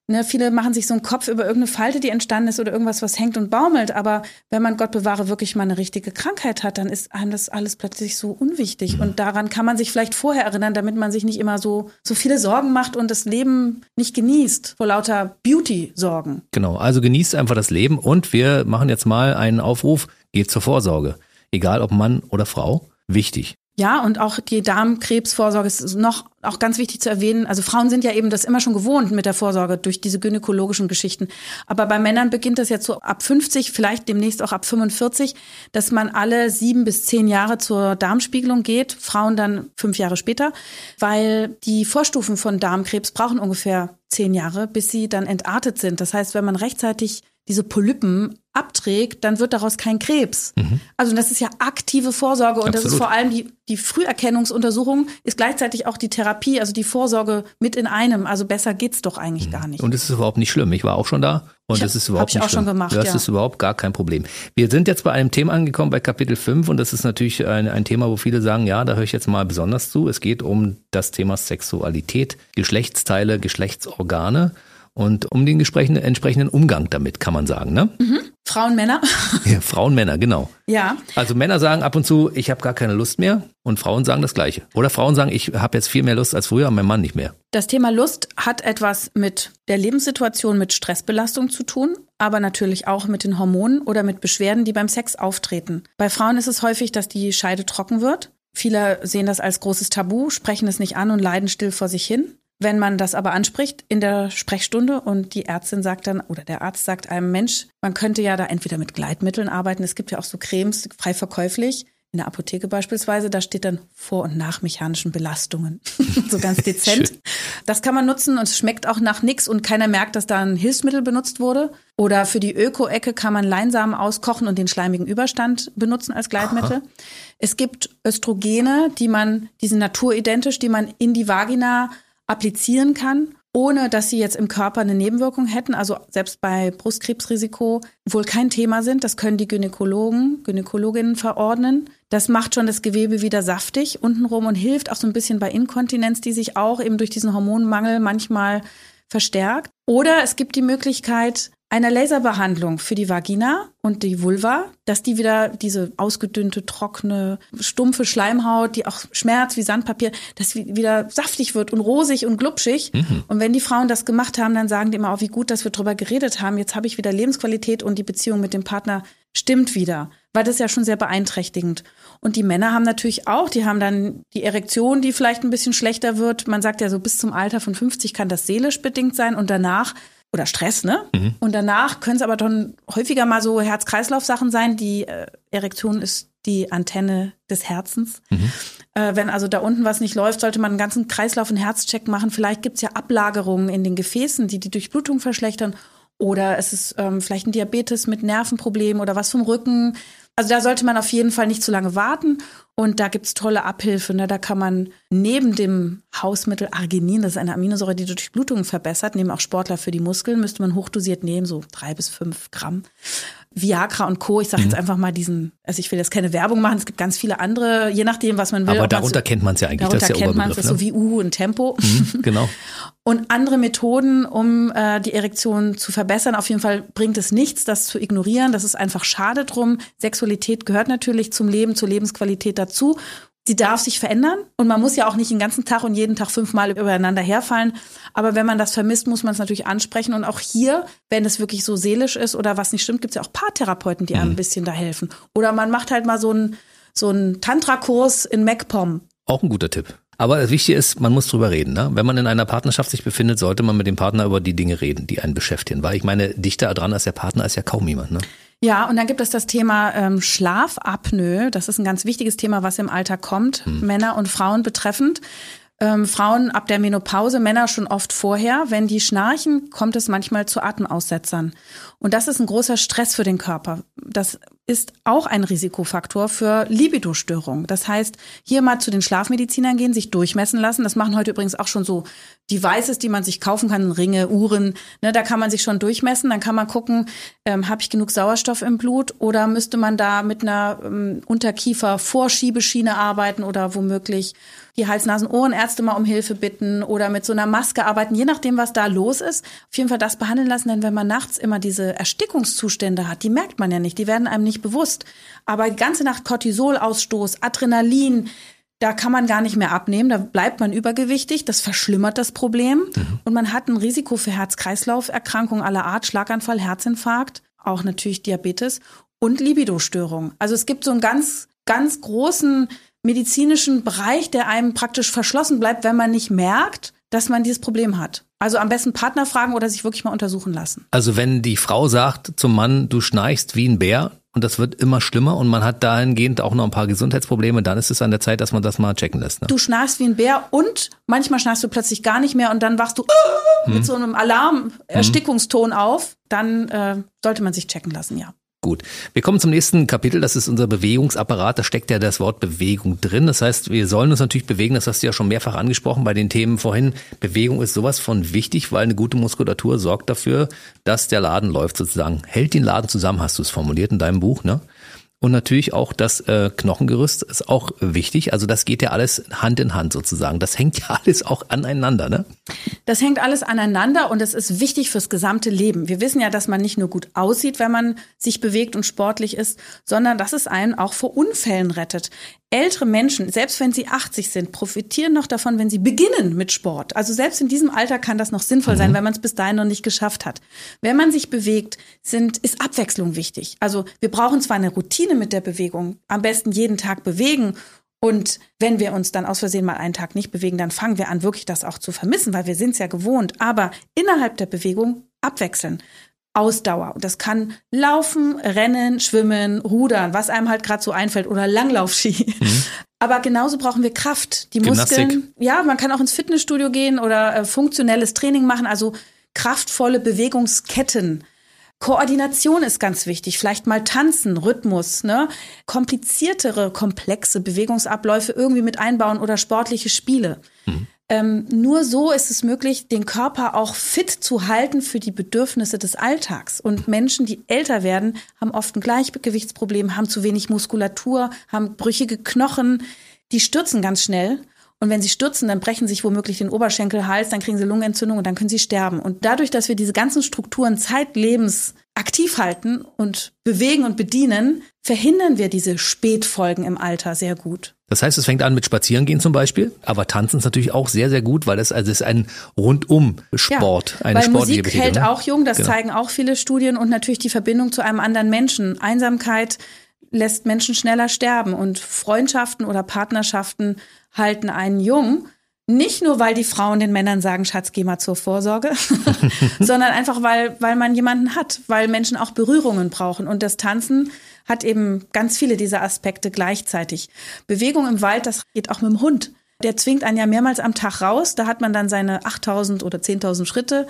Ne, viele machen sich so einen Kopf über irgendeine Falte, die entstanden ist oder irgendwas, was hängt und baumelt. Aber wenn man Gott bewahre wirklich mal eine richtige Krankheit hat, dann ist einem das alles plötzlich so unwichtig. Und daran kann man sich vielleicht vorher erinnern, damit man sich nicht immer so, so viele Sorgen macht und das Leben nicht genießt vor lauter Beauty-Sorgen. Genau, also genießt einfach das Leben und wir machen jetzt mal einen Aufruf, geht zur Vorsorge. Egal ob Mann oder Frau, wichtig. Ja, und auch die Darmkrebsvorsorge ist noch auch ganz wichtig zu erwähnen. Also Frauen sind ja eben das immer schon gewohnt mit der Vorsorge durch diese gynäkologischen Geschichten. Aber bei Männern beginnt das jetzt so ab 50, vielleicht demnächst auch ab 45, dass man alle sieben bis zehn Jahre zur Darmspiegelung geht. Frauen dann fünf Jahre später, weil die Vorstufen von Darmkrebs brauchen ungefähr zehn Jahre, bis sie dann entartet sind. Das heißt, wenn man rechtzeitig diese Polypen abträgt, dann wird daraus kein Krebs. Also das ist ja aktive Vorsorge und das ist Absolut. vor allem die, die Früherkennungsuntersuchung ist gleichzeitig auch die Therapie, also die Vorsorge mit in einem. Also besser geht's doch eigentlich gar nicht. Und es ist überhaupt nicht schlimm. Ich war auch schon da und Ich es hab- ist überhaupt nicht auch schon schlimm. gemacht, das ja. ist überhaupt gar kein Problem. Wir sind jetzt bei einem Thema angekommen, bei Kapitel 5 und das ist natürlich ein, ein Thema, wo viele sagen, ja, da höre ich jetzt mal besonders zu. Es geht um das Thema Sexualität, Geschlechtsteile, Geschlechtsorgane und um den entsprechenden, Umgang damit, kann man sagen. Ne? Frauen, Männer? Ja, Frauen, Männer, genau. ja. Also Männer sagen ab und zu, ich habe gar keine Lust mehr und Frauen sagen das Gleiche. Oder Frauen sagen, ich habe jetzt viel mehr Lust als früher, mein Mann nicht mehr. Das Thema Lust hat etwas mit der Lebenssituation, mit Stressbelastung zu tun, aber natürlich auch mit den Hormonen oder mit Beschwerden, die beim Sex auftreten. Bei Frauen ist es häufig, dass die Scheide trocken wird. Viele sehen das als großes Tabu, sprechen es nicht an und leiden still vor sich hin. Wenn man das aber anspricht in der Sprechstunde und die Ärztin sagt dann oder der Arzt sagt einem Mensch, man könnte ja da entweder mit Gleitmitteln arbeiten, es gibt ja auch so Cremes frei verkäuflich, in der Apotheke beispielsweise, da steht dann vor und nach mechanischen Belastungen. so ganz dezent. das kann man nutzen und es schmeckt auch nach nichts und keiner merkt, dass da ein Hilfsmittel benutzt wurde. Oder für die Öko-Ecke kann man Leinsamen auskochen und den schleimigen Überstand benutzen als Gleitmittel. Aha. Es gibt Östrogene, die man, die sind naturidentisch, die man in die Vagina applizieren kann ohne dass sie jetzt im Körper eine Nebenwirkung hätten, also selbst bei Brustkrebsrisiko wohl kein Thema sind. Das können die Gynäkologen, Gynäkologinnen verordnen. Das macht schon das Gewebe wieder saftig untenrum und hilft auch so ein bisschen bei Inkontinenz, die sich auch eben durch diesen Hormonmangel manchmal verstärkt. Oder es gibt die Möglichkeit, einer Laserbehandlung für die Vagina und die Vulva, dass die wieder diese ausgedünnte, trockene, stumpfe Schleimhaut, die auch schmerzt wie Sandpapier, dass wieder saftig wird und rosig und glubschig. Mhm. Und wenn die Frauen das gemacht haben, dann sagen die immer auch, wie gut, dass wir drüber geredet haben. Jetzt habe ich wieder Lebensqualität und die Beziehung mit dem Partner stimmt wieder. Weil das ist ja schon sehr beeinträchtigend. Und die Männer haben natürlich auch, die haben dann die Erektion, die vielleicht ein bisschen schlechter wird. Man sagt ja so, bis zum Alter von 50 kann das seelisch bedingt sein und danach oder Stress, ne? Mhm. Und danach können es aber dann häufiger mal so Herz-Kreislauf-Sachen sein. Die äh, Erektion ist die Antenne des Herzens. Mhm. Äh, wenn also da unten was nicht läuft, sollte man einen ganzen Kreislauf- und Herzcheck machen. Vielleicht gibt's ja Ablagerungen in den Gefäßen, die die Durchblutung verschlechtern. Oder es ist ähm, vielleicht ein Diabetes mit Nervenproblemen oder was vom Rücken. Also da sollte man auf jeden Fall nicht zu lange warten. Und da gibt's tolle Abhilfe. Ne? Da kann man neben dem Hausmittel Arginin, das ist eine Aminosäure, die die Durchblutung verbessert, nehmen auch Sportler für die Muskeln, müsste man hochdosiert nehmen, so drei bis fünf Gramm. Viagra und Co. Ich sage jetzt mhm. einfach mal diesen, also ich will jetzt keine Werbung machen, es gibt ganz viele andere, je nachdem, was man will. Aber darunter so, kennt man es ja eigentlich. Darunter das ist kennt man es, ne? so wie U und Tempo. Mhm, genau. und andere Methoden, um äh, die Erektion zu verbessern. Auf jeden Fall bringt es nichts, das zu ignorieren. Das ist einfach schade drum. Sexualität gehört natürlich zum Leben, zur Lebensqualität dazu sie darf sich verändern und man muss ja auch nicht den ganzen Tag und jeden Tag fünfmal übereinander herfallen. Aber wenn man das vermisst, muss man es natürlich ansprechen. Und auch hier, wenn es wirklich so seelisch ist oder was nicht stimmt, gibt es ja auch Paartherapeuten, die einem mhm. ein bisschen da helfen. Oder man macht halt mal so einen so einen Tantra-Kurs in MacPom. Auch ein guter Tipp. Aber das Wichtige ist, man muss drüber reden. Ne? Wenn man in einer Partnerschaft sich befindet, sollte man mit dem Partner über die Dinge reden, die einen beschäftigen. Weil ich meine, dichter dran als der Partner ist ja kaum jemand. Ne? Ja, und dann gibt es das Thema ähm, Schlafapnoe. Das ist ein ganz wichtiges Thema, was im Alter kommt, hm. Männer und Frauen betreffend. Ähm, Frauen ab der Menopause, Männer schon oft vorher. Wenn die schnarchen, kommt es manchmal zu Atemaussetzern. Und das ist ein großer Stress für den Körper. Das ist auch ein Risikofaktor für Libidostörungen. Das heißt, hier mal zu den Schlafmedizinern gehen, sich durchmessen lassen. Das machen heute übrigens auch schon so Devices, die man sich kaufen kann, Ringe, Uhren. Ne, da kann man sich schon durchmessen. Dann kann man gucken, ähm, habe ich genug Sauerstoff im Blut oder müsste man da mit einer ähm, Unterkiefer-Vorschiebeschiene arbeiten oder womöglich die Hals-Nasen-Ohrenärzte mal um Hilfe bitten oder mit so einer Maske arbeiten, je nachdem, was da los ist. Auf jeden Fall das behandeln lassen, denn wenn man nachts immer diese Erstickungszustände hat, die merkt man ja nicht, die werden einem nicht bewusst. Aber die ganze Nacht Cortisolausstoß, Adrenalin, da kann man gar nicht mehr abnehmen, da bleibt man übergewichtig, das verschlimmert das Problem mhm. und man hat ein Risiko für Herz-Kreislauf-Erkrankungen aller Art, Schlaganfall, Herzinfarkt, auch natürlich Diabetes und Libidostörung. Also es gibt so einen ganz, ganz großen medizinischen Bereich, der einem praktisch verschlossen bleibt, wenn man nicht merkt, dass man dieses Problem hat. Also am besten Partner fragen oder sich wirklich mal untersuchen lassen. Also wenn die Frau sagt zum Mann, du schnarchst wie ein Bär und das wird immer schlimmer und man hat dahingehend auch noch ein paar Gesundheitsprobleme, dann ist es an der Zeit, dass man das mal checken lässt. Ne? Du schnarchst wie ein Bär und manchmal schnarchst du plötzlich gar nicht mehr und dann wachst du hm. mit so einem Alarm, Erstickungston auf. Dann äh, sollte man sich checken lassen, ja. Gut. Wir kommen zum nächsten Kapitel. Das ist unser Bewegungsapparat. Da steckt ja das Wort Bewegung drin. Das heißt, wir sollen uns natürlich bewegen. Das hast du ja schon mehrfach angesprochen bei den Themen vorhin. Bewegung ist sowas von wichtig, weil eine gute Muskulatur sorgt dafür, dass der Laden läuft sozusagen. Hält den Laden zusammen, hast du es formuliert in deinem Buch, ne? Und natürlich auch das äh, Knochengerüst ist auch wichtig. Also das geht ja alles Hand in Hand sozusagen. Das hängt ja alles auch aneinander, ne? Das hängt alles aneinander und es ist wichtig fürs gesamte Leben. Wir wissen ja, dass man nicht nur gut aussieht, wenn man sich bewegt und sportlich ist, sondern dass es einen auch vor Unfällen rettet. Ältere Menschen, selbst wenn sie 80 sind, profitieren noch davon, wenn sie beginnen mit Sport. Also selbst in diesem Alter kann das noch sinnvoll sein, mhm. wenn man es bis dahin noch nicht geschafft hat. Wenn man sich bewegt, sind, ist Abwechslung wichtig. Also wir brauchen zwar eine Routine mit der Bewegung, am besten jeden Tag bewegen. Und wenn wir uns dann aus Versehen mal einen Tag nicht bewegen, dann fangen wir an, wirklich das auch zu vermissen, weil wir sind es ja gewohnt. Aber innerhalb der Bewegung abwechseln. Ausdauer. Und das kann Laufen, Rennen, Schwimmen, Rudern, was einem halt gerade so einfällt oder Langlaufski. Mhm. Aber genauso brauchen wir Kraft. Die Gymnastik. Muskeln. Ja, man kann auch ins Fitnessstudio gehen oder äh, funktionelles Training machen, also kraftvolle Bewegungsketten. Koordination ist ganz wichtig. Vielleicht mal tanzen, Rhythmus, ne? Kompliziertere, komplexe Bewegungsabläufe irgendwie mit einbauen oder sportliche Spiele. Mhm. Ähm, nur so ist es möglich, den Körper auch fit zu halten für die Bedürfnisse des Alltags. Und Menschen, die älter werden, haben oft ein Gleichgewichtsproblem, haben zu wenig Muskulatur, haben brüchige Knochen. Die stürzen ganz schnell. Und wenn sie stürzen, dann brechen sich womöglich den Oberschenkel, Hals, dann kriegen sie Lungenentzündung und dann können sie sterben. Und dadurch, dass wir diese ganzen Strukturen zeitlebens aktiv halten und bewegen und bedienen, verhindern wir diese Spätfolgen im Alter sehr gut. Das heißt, es fängt an mit Spazierengehen zum Beispiel, aber Tanzen ist natürlich auch sehr, sehr gut, weil es also ist ein Rundum-Sport, ja, eine weil sportliche Musik hält ne? auch jung, das Genau. zeigen auch viele Studien und natürlich die Verbindung zu einem anderen Menschen. Einsamkeit lässt Menschen schneller sterben und Freundschaften oder Partnerschaften halten einen jung. Nicht nur, weil die Frauen den Männern sagen, Schatz, geh mal zur Vorsorge, sondern einfach, weil, weil man jemanden hat, weil Menschen auch Berührungen brauchen. Und das Tanzen hat eben ganz viele dieser Aspekte gleichzeitig. Bewegung im Wald, das geht auch mit dem Hund. Der zwingt einen ja mehrmals am Tag raus. Da hat man dann seine 8000 oder 10.000 Schritte.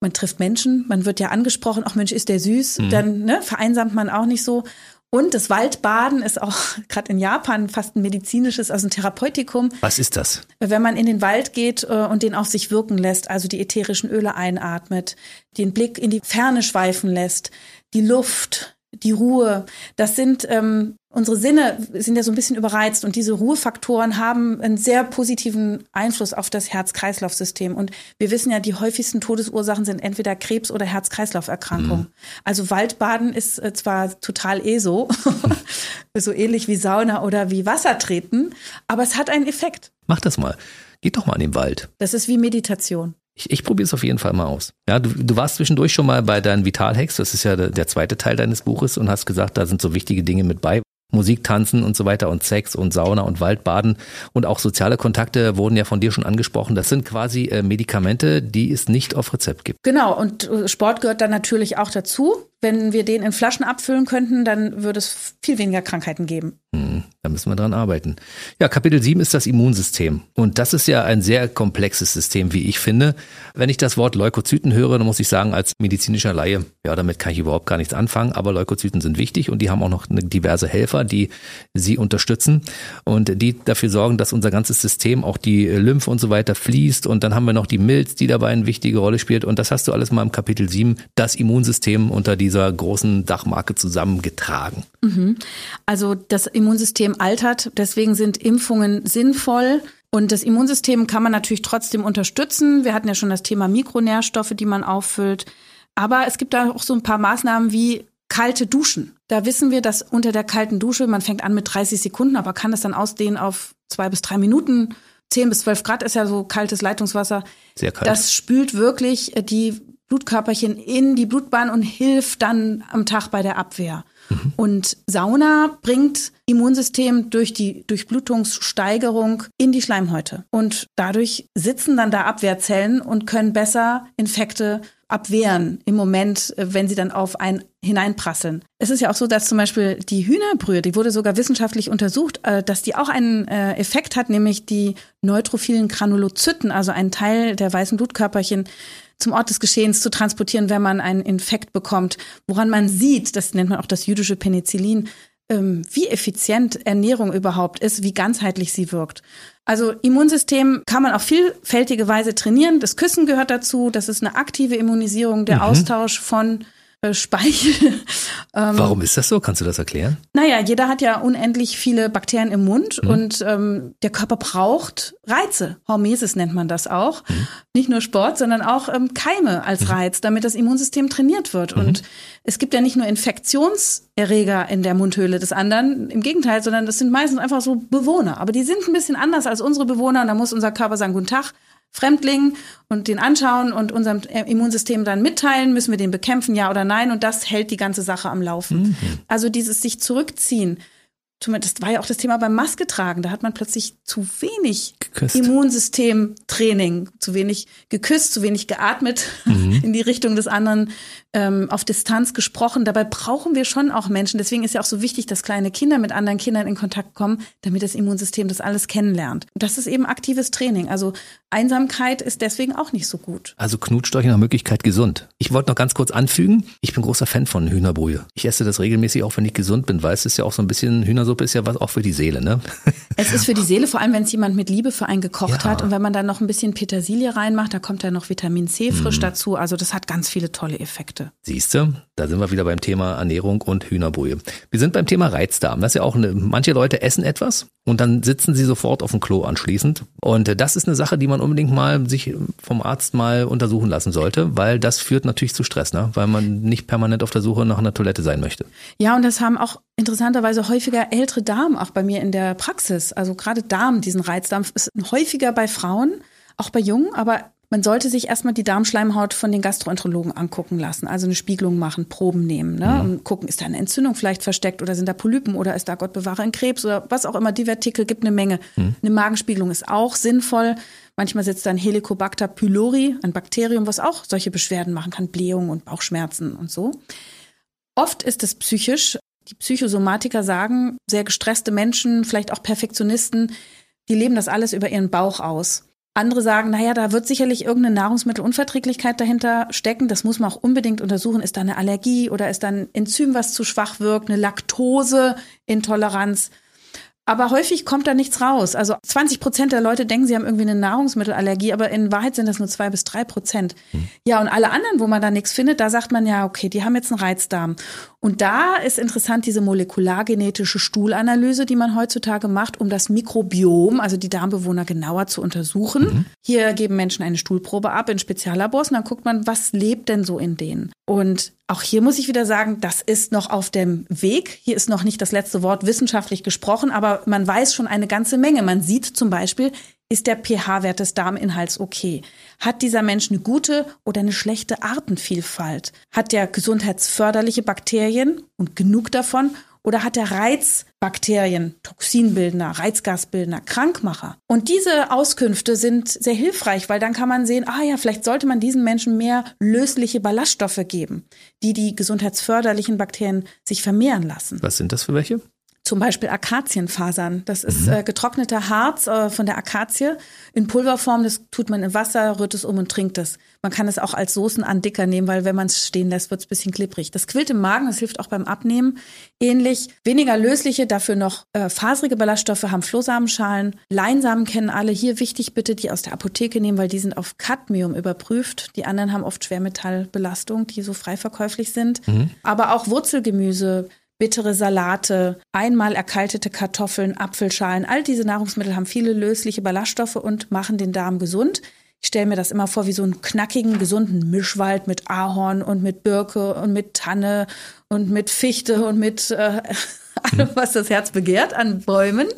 Man trifft Menschen, man wird ja angesprochen, ach Mensch, ist der süß. Dann ne, vereinsamt man auch nicht so. Und das Waldbaden ist auch gerade in Japan fast ein medizinisches, also ein Therapeutikum. Was ist das? Wenn man in den Wald geht äh, und den auf sich wirken lässt, also die ätherischen Öle einatmet, den Blick in die Ferne schweifen lässt, die Luft, die Ruhe, das sind ähm, unsere Sinne sind ja so ein bisschen überreizt und diese Ruhefaktoren haben einen sehr positiven Einfluss auf das Herz-Kreislauf-System. Und wir wissen ja, die häufigsten Todesursachen sind entweder Krebs oder Herz-Kreislauf-Erkrankungen. Also Waldbaden ist äh, zwar total eh so, so ähnlich wie Sauna oder wie Wassertreten, aber es hat einen Effekt. Mach das mal. Geht doch mal in den Wald. Das ist wie Meditation. Ich, ich probiere es auf jeden Fall mal aus. Ja, du, du warst zwischendurch schon mal bei deinen Vitalhacks, das ist ja der, der zweite Teil deines Buches und hast gesagt, da sind so wichtige Dinge mit bei. Musik, Tanzen und so weiter und Sex und Sauna und Waldbaden und auch soziale Kontakte wurden ja von dir schon angesprochen. Das sind quasi äh, Medikamente, die es nicht auf Rezept gibt. Genau, und Sport gehört dann natürlich auch dazu. Wenn wir den in Flaschen abfüllen könnten, dann würde es viel weniger Krankheiten geben. Hm, da müssen wir dran arbeiten. Ja, Kapitel 7 ist das Immunsystem. Und das ist ja ein sehr komplexes System, wie ich finde. Wenn ich das Wort Leukozyten höre, dann muss ich sagen, als medizinischer Laie, ja, damit kann ich überhaupt gar nichts anfangen. Aber Leukozyten sind wichtig und die haben auch noch eine diverse Helfer, die sie unterstützen und die dafür sorgen, dass unser ganzes System, auch die Lymphe und so weiter fließt. Und dann haben wir noch die Milz, die dabei eine wichtige Rolle spielt. Und das hast du alles mal im Kapitel 7, das Immunsystem unter dieser großen Dachmarke zusammengetragen. Also das Immunsystem altert, deswegen sind Impfungen sinnvoll. Und das Immunsystem kann man natürlich trotzdem unterstützen. Wir hatten ja schon das Thema Mikronährstoffe, die man auffüllt. Aber es gibt da auch so ein paar Maßnahmen wie kalte Duschen. Da wissen wir, dass unter der kalten Dusche, man fängt an mit 30 Sekunden, aber kann es dann ausdehnen auf zwei bis drei Minuten. 10 bis 12 Grad ist ja so kaltes Leitungswasser. Sehr kalt. Das spült wirklich äh, die Blutkörperchen in die Blutbahn und hilft dann am Tag bei der Abwehr. Und Sauna bringt Immunsystem durch die Durchblutungssteigerung in die Schleimhäute. Und dadurch sitzen dann da Abwehrzellen und können besser Infekte abwehren im Moment, äh, wenn sie dann auf einen hineinprasseln. Es ist ja auch so, dass zum Beispiel die Hühnerbrühe, die wurde sogar wissenschaftlich untersucht, äh, dass die auch einen äh, Effekt hat, nämlich die neutrophilen Granulozyten, also einen Teil der weißen Blutkörperchen, zum Ort des Geschehens zu transportieren, wenn man einen Infekt bekommt, woran man sieht, das nennt man auch das jüdische Penicillin, ähm, wie effizient Ernährung überhaupt ist, wie ganzheitlich sie wirkt. Also Immunsystem kann man auf vielfältige Weise trainieren. Das Küssen gehört dazu. Das ist eine aktive Immunisierung, der Austausch von äh, Speichel. ähm, Warum ist das so? Kannst du das erklären? naja, jeder hat ja unendlich viele Bakterien im Mund und ähm, der Körper braucht Reize. Hormesis nennt man das auch. Nicht nur Sport, sondern auch ähm, Keime als Reiz, damit das Immunsystem trainiert wird. Und es gibt ja nicht nur Infektionserreger in der Mundhöhle des anderen, im Gegenteil, sondern das sind meistens einfach so Bewohner. Aber die sind ein bisschen anders als unsere Bewohner und da muss unser Körper sagen, guten Tag. Fremdling und den anschauen und unserem Immunsystem dann mitteilen, müssen wir den bekämpfen, ja oder nein. Und das hält die ganze Sache am Laufen. Also dieses sich zurückziehen das war ja auch das Thema beim Maske tragen. Da hat man plötzlich zu wenig Geküsst. Immunsystemtraining, zu wenig geküsst, zu wenig geatmet Mhm. in die Richtung des anderen, ähm, auf Distanz gesprochen. Dabei brauchen wir schon auch Menschen. Deswegen ist ja auch so wichtig, dass kleine Kinder mit anderen Kindern in Kontakt kommen, damit das Immunsystem das alles kennenlernt. Das ist eben aktives Training. Also Einsamkeit ist deswegen auch nicht so gut. Also Knutstorch nach Möglichkeit gesund. Ich wollte noch ganz kurz anfügen, ich bin großer Fan von Hühnerbrühe. Ich esse das regelmäßig, auch wenn ich gesund bin, weil es ist ja auch so ein bisschen, Hühnersuppe ist ja was auch für die Seele, ne? Es ist für die Seele, vor allem wenn es jemand mit Liebe für einen gekocht Ja. hat und wenn man dann noch ein bisschen Petersilie reinmacht, da kommt dann noch Vitamin C frisch Mhm. dazu. Also das hat ganz viele tolle Effekte. Siehste, da sind wir wieder beim Thema Ernährung und Hühnerbrühe. Wir sind beim Thema Reizdarm. Das ist ja auch eine, manche Leute essen etwas und dann sitzen sie sofort auf dem Klo anschließend. Und äh, das ist eine Sache, die man unbedingt mal sich vom Arzt mal untersuchen lassen sollte, weil das führt natürlich zu Stress, ne? weil man nicht permanent auf der Suche nach einer Toilette sein möchte. Ja, und das haben auch interessanterweise häufiger ältere Damen, auch bei mir in der Praxis. Also gerade Darm, diesen Reizdarm, ist häufiger bei Frauen, auch bei Jungen, aber man sollte sich erstmal die Darmschleimhaut von den Gastroenterologen angucken lassen, also eine Spiegelung machen, Proben nehmen ne? und gucken, ist da eine Entzündung vielleicht versteckt oder sind da Polypen oder ist da Gott bewahre ein Krebs oder was auch immer, Divertikel gibt eine Menge. Eine Magenspiegelung ist auch sinnvoll. Manchmal sitzt da ein Helicobacter pylori, ein Bakterium, was auch solche Beschwerden machen kann, Blähungen und Bauchschmerzen und so. Oft ist es psychisch. Die Psychosomatiker sagen, sehr gestresste Menschen, vielleicht auch Perfektionisten, die leben das alles über ihren Bauch aus. Andere sagen, naja, da wird sicherlich irgendeine Nahrungsmittelunverträglichkeit dahinter stecken. Das muss man auch unbedingt untersuchen. Ist da eine Allergie oder ist da ein Enzym, was zu schwach wirkt, eine Laktoseintoleranz? Aber häufig kommt da nichts raus. Also 20 Prozent der Leute denken, sie haben irgendwie eine Nahrungsmittelallergie, aber in Wahrheit sind das nur zwei bis drei Prozent. Ja, und alle anderen, wo man da nichts findet, da sagt man ja, okay, die haben jetzt einen Reizdarm. Und da ist interessant diese molekulargenetische Stuhlanalyse, die man heutzutage macht, um das Mikrobiom, also die Darmbewohner genauer zu untersuchen. Hier geben Menschen eine Stuhlprobe ab in Speziallabors und dann guckt man, was lebt denn so in denen. Und auch hier muss ich wieder sagen, das ist noch auf dem Weg. Hier ist noch nicht das letzte Wort wissenschaftlich gesprochen, aber man weiß schon eine ganze Menge. Man sieht zum Beispiel, ist der pH-Wert des Darminhalts okay? Hat dieser Mensch eine gute oder eine schlechte Artenvielfalt? Hat der gesundheitsförderliche Bakterien und genug davon? Oder hat er Reizbakterien, Toxinbildner, Reizgasbildner, Krankmacher? Und diese Auskünfte sind sehr hilfreich, weil dann kann man sehen, ah ja, vielleicht sollte man diesen Menschen mehr lösliche Ballaststoffe geben, die die gesundheitsförderlichen Bakterien sich vermehren lassen. Was sind das für welche? Zum Beispiel Akazienfasern. Das ist äh, getrockneter Harz äh, von der Akazie in Pulverform. Das tut man in Wasser, rührt es um und trinkt es. Man kann es auch als Soßenandicker nehmen, weil wenn man es stehen lässt, wird es ein bisschen klipprig. Das quillt im Magen, das hilft auch beim Abnehmen. Ähnlich weniger lösliche, dafür noch äh, faserige Ballaststoffe haben Flohsamenschalen. Leinsamen kennen alle. Hier wichtig bitte die aus der Apotheke nehmen, weil die sind auf Cadmium überprüft. Die anderen haben oft Schwermetallbelastung, die so frei verkäuflich sind. Aber auch Wurzelgemüse, bittere Salate, einmal erkaltete Kartoffeln, Apfelschalen, all diese Nahrungsmittel haben viele lösliche Ballaststoffe und machen den Darm gesund. Ich stelle mir das immer vor wie so einen knackigen, gesunden Mischwald mit Ahorn und mit Birke und mit Tanne und mit Fichte und mit äh, allem, was das Herz begehrt an Bäumen.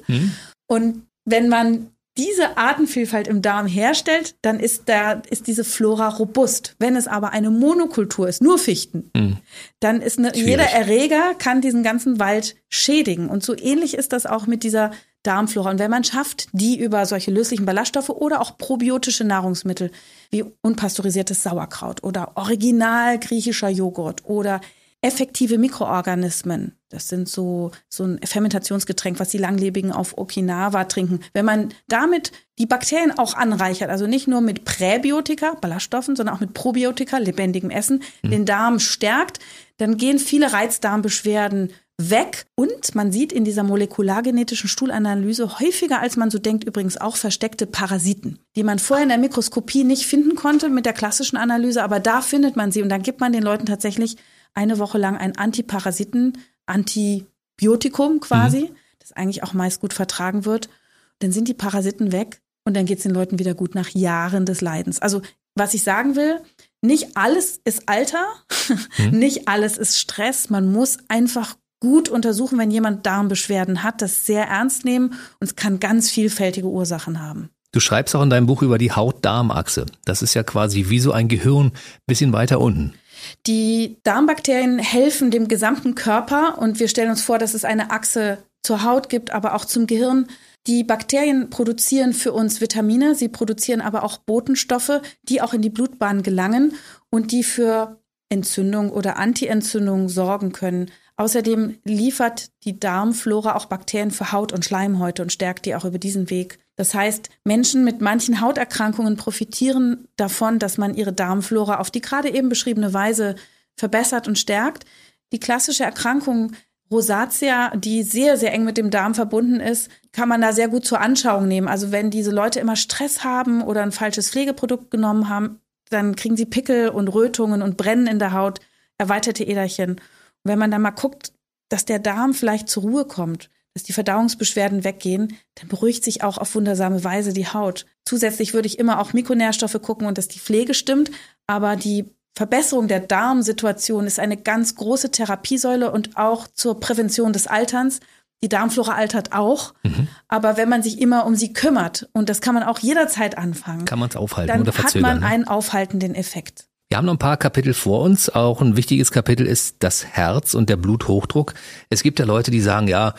Und wenn man diese Artenvielfalt im Darm herstellt, dann ist, da, ist diese Flora robust. Wenn es aber eine Monokultur ist, nur Fichten, dann ist eine, jeder Erreger kann diesen ganzen Wald schädigen. Und so ähnlich ist das auch mit dieser Darmflora. Und wenn man schafft, die über solche löslichen Ballaststoffe oder auch probiotische Nahrungsmittel wie unpasteurisiertes Sauerkraut oder original griechischer Joghurt oder effektive Mikroorganismen. Das sind so, so ein Fermentationsgetränk, was die Langlebigen auf Okinawa trinken. Wenn man damit die Bakterien auch anreichert, also nicht nur mit Präbiotika, Ballaststoffen, sondern auch mit Probiotika, lebendigem Essen, den Darm stärkt, dann gehen viele Reizdarmbeschwerden weg und man sieht in dieser molekulargenetischen Stuhlanalyse häufiger als man so denkt übrigens auch versteckte Parasiten, die man vorher in der Mikroskopie nicht finden konnte mit der klassischen Analyse, aber da findet man sie und dann gibt man den Leuten tatsächlich eine Woche lang ein Antiparasiten, Antibiotikum quasi, das eigentlich auch meist gut vertragen wird. Dann sind die Parasiten weg und dann geht es den Leuten wieder gut nach Jahren des Leidens. Also was ich sagen will, nicht alles ist Alter, nicht alles ist Stress. Man muss einfach gut untersuchen, wenn jemand Darmbeschwerden hat, das sehr ernst nehmen und es kann ganz vielfältige Ursachen haben. Du schreibst auch in deinem Buch über die Haut-Darm-Achse. Das ist ja quasi wie so ein Gehirn bisschen weiter unten. Die Darmbakterien helfen dem gesamten Körper und wir stellen uns vor, das ist eine Achse zur Haut gibt, aber auch zum Gehirn. Die Bakterien produzieren für uns Vitamine, sie produzieren aber auch Botenstoffe, die auch in die Blutbahn gelangen und die für Entzündung oder Antientzündung sorgen können. Außerdem liefert die Darmflora auch Bakterien für Haut und Schleimhäute und stärkt die auch über diesen Weg. Das heißt, Menschen mit manchen Hauterkrankungen profitieren davon, dass man ihre Darmflora auf die gerade eben beschriebene Weise verbessert und stärkt. Die klassische Erkrankung Rosatia, die sehr, sehr eng mit dem Darm verbunden ist, kann man da sehr gut zur Anschauung nehmen. Also wenn diese Leute immer Stress haben oder ein falsches Pflegeprodukt genommen haben, dann kriegen sie Pickel und Rötungen und Brennen in der Haut, erweiterte Äderchen. Und wenn man da mal guckt, dass der Darm vielleicht zur Ruhe kommt, dass die Verdauungsbeschwerden weggehen, dann beruhigt sich auch auf wundersame Weise die Haut. Zusätzlich würde ich immer auch Mikronährstoffe gucken und dass die Pflege stimmt, aber die Verbesserung der Darmsituation ist eine ganz große Therapiesäule und auch zur Prävention des Alterns. Die Darmflora altert auch, mhm. aber wenn man sich immer um sie kümmert, und das kann man auch jederzeit anfangen, kann man es aufhalten dann oder verzögern. Hat man ne? einen aufhaltenden Effekt. Wir haben noch ein paar Kapitel vor uns. Auch ein wichtiges Kapitel ist das Herz und der Bluthochdruck. Es gibt ja Leute, die sagen, ja,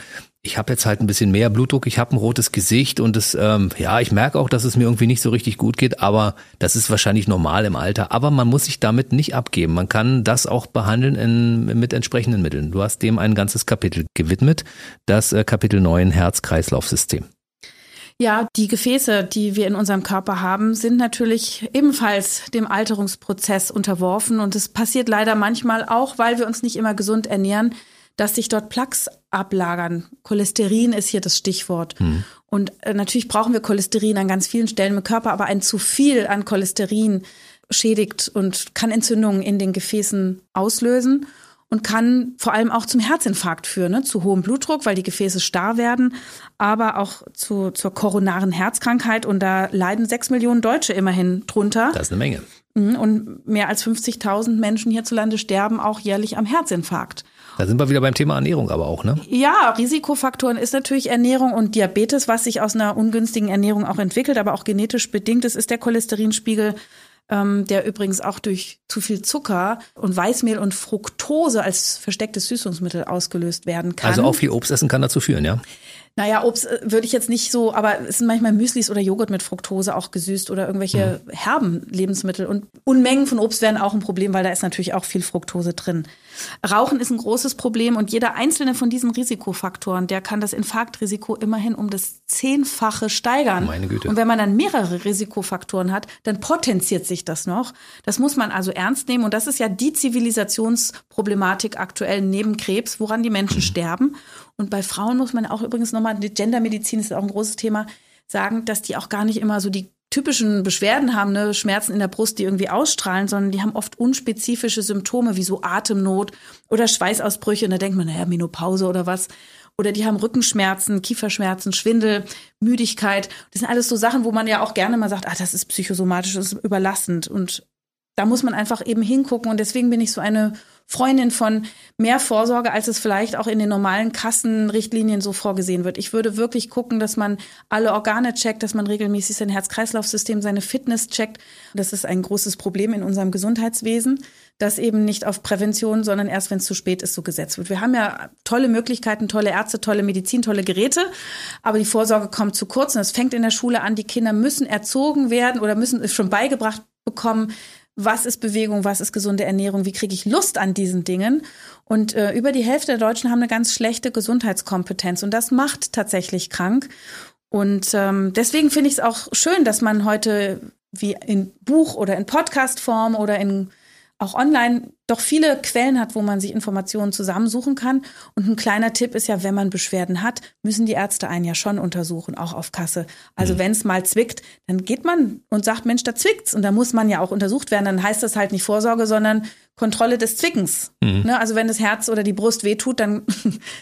ich habe jetzt halt ein bisschen mehr Blutdruck, ich habe ein rotes Gesicht und es, ähm, ja, ich merke auch, dass es mir irgendwie nicht so richtig gut geht, aber das ist wahrscheinlich normal im Alter. Aber man muss sich damit nicht abgeben. Man kann das auch behandeln in, mit entsprechenden Mitteln. Du hast dem ein ganzes Kapitel gewidmet, das äh, Kapitel 9 Herz-Kreislauf-System. Ja, die Gefäße, die wir in unserem Körper haben, sind natürlich ebenfalls dem Alterungsprozess unterworfen. Und es passiert leider manchmal auch, weil wir uns nicht immer gesund ernähren, dass sich dort Plaques ablagern. Cholesterin ist hier das Stichwort. Hm. Und äh, natürlich brauchen wir Cholesterin an ganz vielen Stellen im Körper, aber ein zu viel an Cholesterin schädigt und kann Entzündungen in den Gefäßen auslösen und kann vor allem auch zum Herzinfarkt führen, ne? zu hohem Blutdruck, weil die Gefäße starr werden, aber auch zu, zur koronaren Herzkrankheit. Und da leiden sechs Millionen Deutsche immerhin drunter. Das ist eine Menge. Mhm, und mehr als 50.000 Menschen hierzulande sterben auch jährlich am Herzinfarkt. Da sind wir wieder beim Thema Ernährung aber auch, ne? Ja, Risikofaktoren ist natürlich Ernährung und Diabetes, was sich aus einer ungünstigen Ernährung auch entwickelt, aber auch genetisch bedingt ist, ist der Cholesterinspiegel ähm, der übrigens auch durch zu viel Zucker und Weißmehl und Fructose als verstecktes Süßungsmittel ausgelöst werden kann. Also auch viel Obst essen kann dazu führen, ja? Naja, Obst äh, würde ich jetzt nicht so, aber es sind manchmal Müslis oder Joghurt mit Fructose auch gesüßt oder irgendwelche mhm. herben Lebensmittel. Und Unmengen von Obst wären auch ein Problem, weil da ist natürlich auch viel Fructose drin. Rauchen ist ein großes Problem und jeder einzelne von diesen Risikofaktoren, der kann das Infarktrisiko immerhin um das Zehnfache steigern. Meine Güte. Und wenn man dann mehrere Risikofaktoren hat, dann potenziert sich das noch. Das muss man also ernst nehmen und das ist ja die Zivilisationsproblematik aktuell neben Krebs, woran die Menschen mhm. sterben. Und bei Frauen muss man auch übrigens nochmal, die Gendermedizin ist auch ein großes Thema, sagen, dass die auch gar nicht immer so die typischen Beschwerden haben, ne, Schmerzen in der Brust, die irgendwie ausstrahlen, sondern die haben oft unspezifische Symptome wie so Atemnot oder Schweißausbrüche. Und da denkt man, naja, Menopause oder was. Oder die haben Rückenschmerzen, Kieferschmerzen, Schwindel, Müdigkeit. Das sind alles so Sachen, wo man ja auch gerne mal sagt, ah, das ist psychosomatisch, das ist überlastend. Und da muss man einfach eben hingucken. Und deswegen bin ich so eine Freundin von mehr Vorsorge, als es vielleicht auch in den normalen Kassenrichtlinien so vorgesehen wird. Ich würde wirklich gucken, dass man alle Organe checkt, dass man regelmäßig sein Herz-Kreislauf-System, seine Fitness checkt. Das ist ein großes Problem in unserem Gesundheitswesen, dass eben nicht auf Prävention, sondern erst, wenn es zu spät ist, so gesetzt wird. Wir haben ja tolle Möglichkeiten, tolle Ärzte, tolle Medizin, tolle Geräte, aber die Vorsorge kommt zu kurz und es fängt in der Schule an. Die Kinder müssen erzogen werden oder müssen es schon beigebracht bekommen, was ist Bewegung, was ist gesunde Ernährung, wie kriege ich Lust an diesen Dingen. Und äh, über die Hälfte der Deutschen haben eine ganz schlechte Gesundheitskompetenz und das macht tatsächlich krank. Und ähm, deswegen finde ich es auch schön, dass man heute wie in Buch oder in Podcastform oder in auch online doch viele Quellen hat, wo man sich Informationen zusammensuchen kann. Und ein kleiner Tipp ist ja, wenn man Beschwerden hat, müssen die Ärzte einen ja schon untersuchen, auch auf Kasse. Also mhm. wenn es mal zwickt, dann geht man und sagt, Mensch, da zwickt's. Und da muss man ja auch untersucht werden. Dann heißt das halt nicht Vorsorge, sondern Kontrolle des Zwickens. Mhm. Ne? Also wenn das Herz oder die Brust wehtut, dann,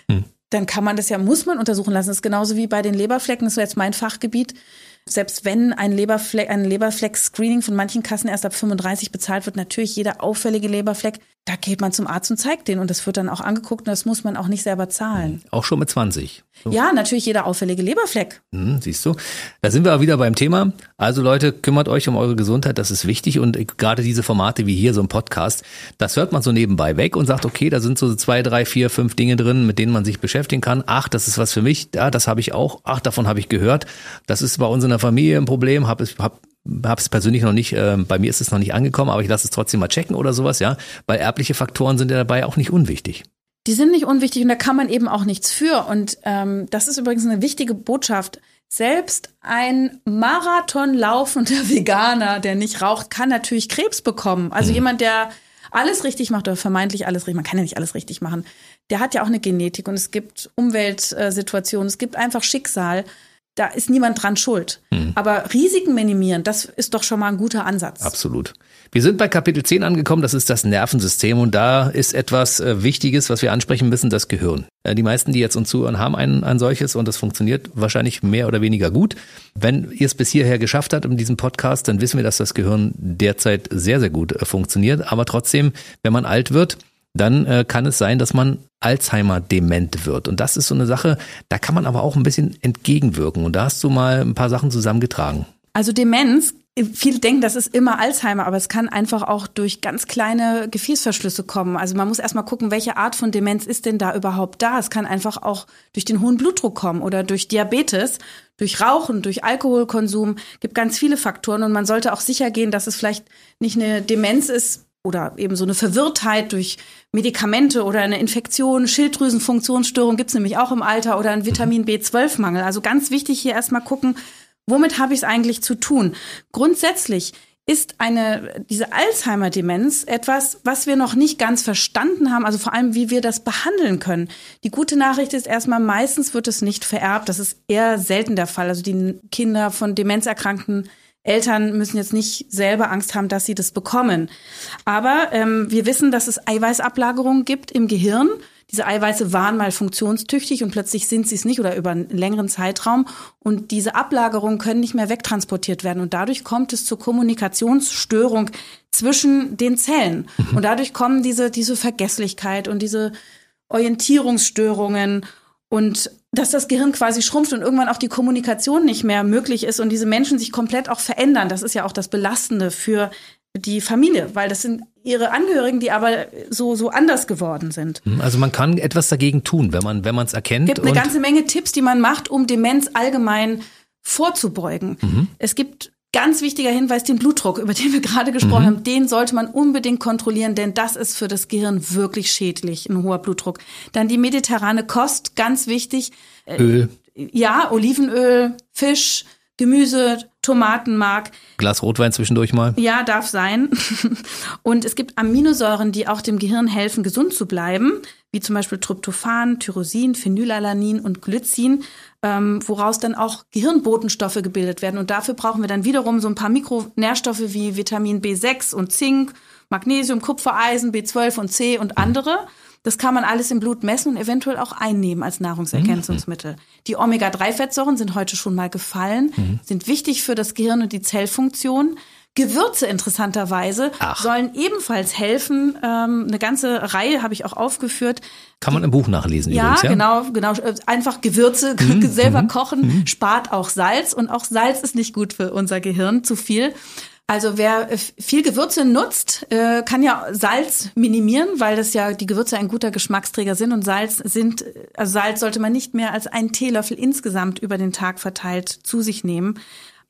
mhm. dann kann man das ja, muss man untersuchen lassen. Das ist genauso wie bei den Leberflecken, das ist jetzt mein Fachgebiet. Selbst wenn ein Leberfleck, ein Leberfleck-Screening von manchen Kassen erst ab 35 bezahlt wird, natürlich jeder auffällige Leberfleck da geht man zum Arzt und zeigt den und das wird dann auch angeguckt und das muss man auch nicht selber zahlen. Auch schon mit 20. So. Ja, natürlich jeder auffällige Leberfleck. Hm, siehst du, da sind wir auch wieder beim Thema. Also Leute, kümmert euch um eure Gesundheit, das ist wichtig und gerade diese Formate wie hier, so ein Podcast, das hört man so nebenbei weg und sagt, okay, da sind so zwei, drei, vier, fünf Dinge drin, mit denen man sich beschäftigen kann. Ach, das ist was für mich, ja, das habe ich auch. Ach, davon habe ich gehört. Das ist bei uns in der Familie ein Problem, habe hab habe es persönlich noch nicht, äh, bei mir ist es noch nicht angekommen, aber ich lasse es trotzdem mal checken oder sowas, ja, weil erbliche Faktoren sind ja dabei auch nicht unwichtig. Die sind nicht unwichtig und da kann man eben auch nichts für. Und ähm, das ist übrigens eine wichtige Botschaft. Selbst ein Marathon laufender Veganer, der nicht raucht, kann natürlich Krebs bekommen. Also mhm. jemand, der alles richtig macht oder vermeintlich alles richtig, man kann ja nicht alles richtig machen, der hat ja auch eine Genetik und es gibt Umweltsituationen, es gibt einfach Schicksal da ist niemand dran schuld. Hm. Aber Risiken minimieren, das ist doch schon mal ein guter Ansatz. Absolut. Wir sind bei Kapitel 10 angekommen, das ist das Nervensystem und da ist etwas äh, Wichtiges, was wir ansprechen müssen, das Gehirn. Äh, die meisten, die jetzt uns zuhören, haben ein, ein solches und das funktioniert wahrscheinlich mehr oder weniger gut. Wenn ihr es bis hierher geschafft habt in diesem Podcast, dann wissen wir, dass das Gehirn derzeit sehr, sehr gut äh, funktioniert. Aber trotzdem, wenn man alt wird, dann äh, kann es sein, dass man Alzheimer dement wird. Und das ist so eine Sache, da kann man aber auch ein bisschen entgegenwirken. Und da hast du mal ein paar Sachen zusammengetragen. Also Demenz, viele denken, das ist immer Alzheimer, aber es kann einfach auch durch ganz kleine Gefäßverschlüsse kommen. Also man muss erstmal gucken, welche Art von Demenz ist denn da überhaupt da. Es kann einfach auch durch den hohen Blutdruck kommen oder durch Diabetes, durch Rauchen, durch Alkoholkonsum. Es gibt ganz viele Faktoren und man sollte auch sicher gehen, dass es vielleicht nicht eine Demenz ist, oder eben so eine Verwirrtheit durch Medikamente oder eine Infektion, Schilddrüsenfunktionsstörung gibt's nämlich auch im Alter oder ein Vitamin B12-Mangel. Also ganz wichtig hier erstmal gucken, womit habe ich es eigentlich zu tun? Grundsätzlich ist eine, diese Alzheimer-Demenz etwas, was wir noch nicht ganz verstanden haben, also vor allem, wie wir das behandeln können. Die gute Nachricht ist erstmal, meistens wird es nicht vererbt. Das ist eher selten der Fall. Also die Kinder von Demenzerkrankten Eltern müssen jetzt nicht selber Angst haben, dass sie das bekommen. Aber ähm, wir wissen, dass es Eiweißablagerungen gibt im Gehirn. Diese Eiweiße waren mal funktionstüchtig und plötzlich sind sie es nicht oder über einen längeren Zeitraum. Und diese Ablagerungen können nicht mehr wegtransportiert werden. Und dadurch kommt es zur Kommunikationsstörung zwischen den Zellen. Mhm. Und dadurch kommen diese, diese Vergesslichkeit und diese Orientierungsstörungen und dass das Gehirn quasi schrumpft und irgendwann auch die Kommunikation nicht mehr möglich ist und diese Menschen sich komplett auch verändern. Das ist ja auch das Belastende für die Familie, weil das sind ihre Angehörigen, die aber so so anders geworden sind. Hm, also man kann etwas dagegen tun, wenn man wenn man es erkennt. Es gibt eine ganze Menge Tipps, die man macht, um Demenz allgemein vorzubeugen. Mhm. Es gibt Ganz wichtiger Hinweis, den Blutdruck, über den wir gerade gesprochen mhm. haben, den sollte man unbedingt kontrollieren, denn das ist für das Gehirn wirklich schädlich, ein hoher Blutdruck. Dann die mediterrane Kost, ganz wichtig. Äh, Öl. Ja, Olivenöl, Fisch, Gemüse, Tomatenmark. Glas Rotwein zwischendurch mal. Ja, darf sein. Und es gibt Aminosäuren, die auch dem Gehirn helfen, gesund zu bleiben, wie zum Beispiel Tryptophan, Tyrosin, Phenylalanin und Glycin ähm, woraus dann auch Gehirnbotenstoffe gebildet werden. Und dafür brauchen wir dann wiederum so ein paar Mikronährstoffe wie Vitamin B6 und Zink, Magnesium, Kupfer, Eisen, B12 und C und andere. Das kann man alles im Blut messen und eventuell auch einnehmen als Nahrungsergänzungsmittel. Mhm. Die Omega-3-Fettsäuren sind heute schon mal gefallen, mhm. sind wichtig für das Gehirn und die Zellfunktion. Gewürze interessanterweise Ach. sollen ebenfalls helfen. Ähm, eine ganze Reihe habe ich auch aufgeführt. Kann man im Buch nachlesen ja, übrigens, ja? genau, genau. Einfach Gewürze mhm. selber mhm. kochen, mhm. spart auch Salz und auch Salz ist nicht gut für unser Gehirn, zu viel. Also wer viel Gewürze nutzt, äh, kann ja Salz minimieren, weil das ja die Gewürze ein guter Geschmacksträger sind und Salz sind, also Salz sollte man nicht mehr als einen Teelöffel insgesamt über den Tag verteilt zu sich nehmen.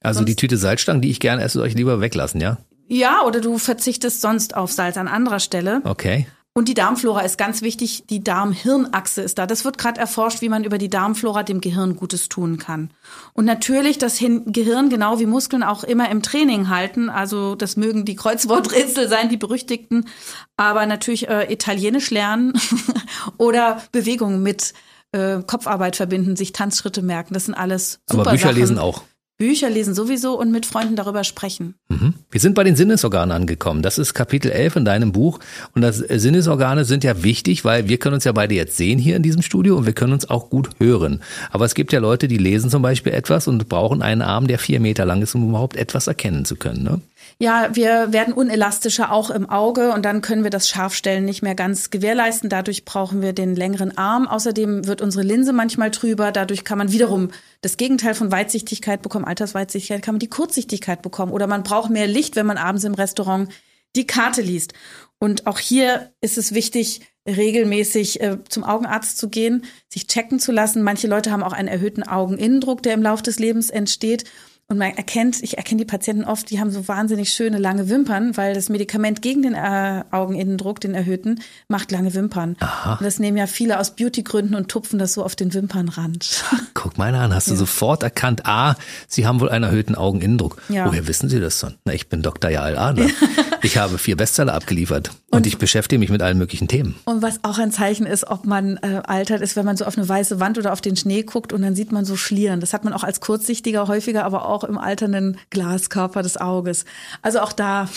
Also sonst, die Tüte Salzstangen, die ich gerne esse, soll ich lieber weglassen, ja? Ja, oder du verzichtest sonst auf Salz an anderer Stelle. Okay. Und die Darmflora ist ganz wichtig. Die Darm-Hirn-Achse ist da. Das wird gerade erforscht, wie man über die Darmflora dem Gehirn Gutes tun kann. Und natürlich das Gehirn, genau wie Muskeln, auch immer im Training halten. Also das mögen die Kreuzworträtsel sein, die berüchtigten. Aber natürlich äh, Italienisch lernen oder Bewegungen mit äh, Kopfarbeit verbinden, sich Tanzschritte merken. Das sind alles super Aber Bücher Sachen. lesen auch. Bücher lesen sowieso und mit Freunden darüber sprechen. Mhm. Wir sind bei den Sinnesorganen angekommen. Das ist Kapitel 11 in deinem Buch. Und das äh, Sinnesorgane sind ja wichtig, weil wir können uns ja beide jetzt sehen hier in diesem Studio und wir können uns auch gut hören. Aber es gibt ja Leute, die lesen zum Beispiel etwas und brauchen einen Arm, der vier Meter lang ist, um überhaupt etwas erkennen zu können. Ne? Ja, wir werden unelastischer auch im Auge und dann können wir das Scharfstellen nicht mehr ganz gewährleisten. Dadurch brauchen wir den längeren Arm. Außerdem wird unsere Linse manchmal trüber. Dadurch kann man wiederum das Gegenteil von Weitsichtigkeit bekommen. Altersweitsichtigkeit kann man die Kurzsichtigkeit bekommen. Oder man braucht mehr Licht, wenn man abends im Restaurant die Karte liest. Und auch hier ist es wichtig, regelmäßig äh, zum Augenarzt zu gehen, sich checken zu lassen. Manche Leute haben auch einen erhöhten Augeninnendruck, der im Laufe des Lebens entsteht. Und man erkennt, ich erkenne die Patienten oft, die haben so wahnsinnig schöne lange Wimpern, weil das Medikament gegen den äh, Augeninnendruck, den erhöhten, macht lange Wimpern. Aha. Und das nehmen ja viele aus Beautygründen und tupfen das so auf den Wimpernrand. Guck mal an, hast du ja. sofort erkannt, ah, Sie haben wohl einen erhöhten Augeninnendruck. Ja. Woher wissen Sie das dann? Na, ich bin Dr. Jael Adler. ich habe vier Bestseller abgeliefert und, und, ich beschäftige mich mit allen möglichen Themen. Und was auch ein Zeichen ist, ob man äh, altert, ist, wenn man so auf eine weiße Wand oder auf den Schnee guckt und dann sieht man so Schlieren. Das hat man auch als Kurzsichtiger häufiger, aber auch im alternden Glaskörper des Auges. Also auch da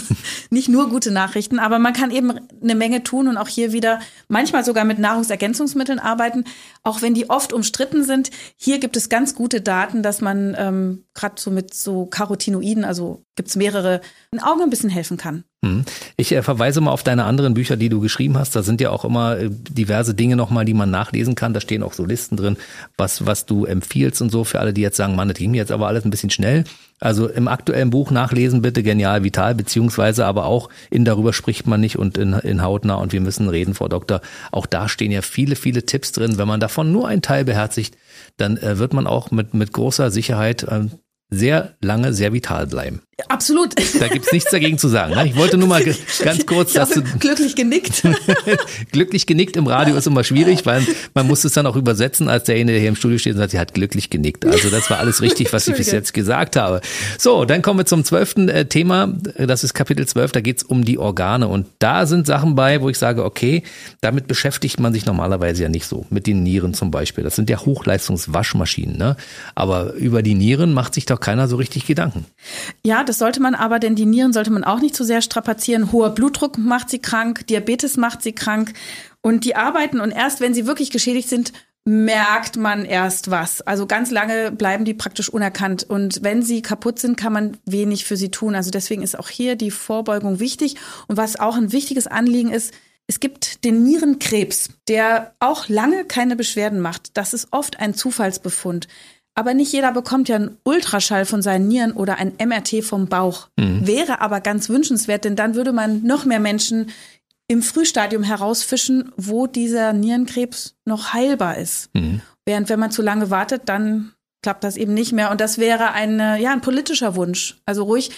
nicht nur gute Nachrichten, aber man kann eben eine Menge tun und auch hier wieder manchmal sogar mit Nahrungsergänzungsmitteln arbeiten, auch wenn die oft umstritten sind. Hier gibt es ganz gute Daten, dass man ähm, gerade so mit so Carotinoiden, also gibt's mehrere, ein Auge ein bisschen helfen kann. Hm. Ich äh, verweise mal auf deine anderen Bücher, die du geschrieben hast. Da sind ja auch immer äh, diverse Dinge nochmal, die man nachlesen kann. Da stehen auch so Listen drin, was, was du empfiehlst und so für alle, die jetzt sagen, Mann, das ging mir jetzt aber alles ein bisschen schnell. Also im aktuellen Buch nachlesen bitte Genial Vital, beziehungsweise aber auch in Darüber spricht man nicht und in, in Hautnah und wir müssen reden, Frau Doktor. Auch da stehen ja viele, viele Tipps drin. Wenn man davon nur einen Teil beherzigt, dann äh, wird man auch mit, mit großer Sicherheit äh, sehr lange sehr vital bleiben. Absolut. Da gibt's nichts dagegen zu sagen. Ne? Ich wollte nur mal ganz kurz, dass du glücklich genickt. glücklich genickt im Radio ist immer schwierig, weil man muss es dann auch übersetzen, als derjenige, der hier im Studio steht und sagt, sie hat glücklich genickt. Also das war alles richtig, was ich bis jetzt gesagt habe. So, dann kommen wir zum zwölften äh, Thema. Das ist Kapitel 12. Da geht's um die Organe und da sind Sachen bei, wo ich sage, okay, damit beschäftigt man sich normalerweise ja nicht so. Mit den Nieren zum Beispiel. Das sind ja Hochleistungswaschmaschinen. Ne? Aber über die Nieren macht sich doch keiner so richtig Gedanken. Ja, das sollte man aber, denn die Nieren sollte man auch nicht zu so sehr strapazieren. Hoher Blutdruck macht sie krank, Diabetes macht sie krank und die arbeiten und erst wenn sie wirklich geschädigt sind, merkt man erst was. Also ganz lange bleiben die praktisch unerkannt. Und wenn sie kaputt sind, kann man wenig für sie tun. Also deswegen ist auch hier die Vorbeugung wichtig. Und was auch ein wichtiges Anliegen ist, es gibt den Nierenkrebs, der auch lange keine Beschwerden macht. Das ist oft ein Zufallsbefund. Aber nicht jeder bekommt ja einen Ultraschall von seinen Nieren oder ein MRT vom Bauch. Mhm. Wäre aber ganz wünschenswert, denn dann würde man noch mehr Menschen im Frühstadium herausfischen, wo dieser Nierenkrebs noch heilbar ist. Mhm. Während wenn man zu lange wartet, dann klappt das eben nicht mehr. Und das wäre ein, ja, ein politischer Wunsch. Also ruhig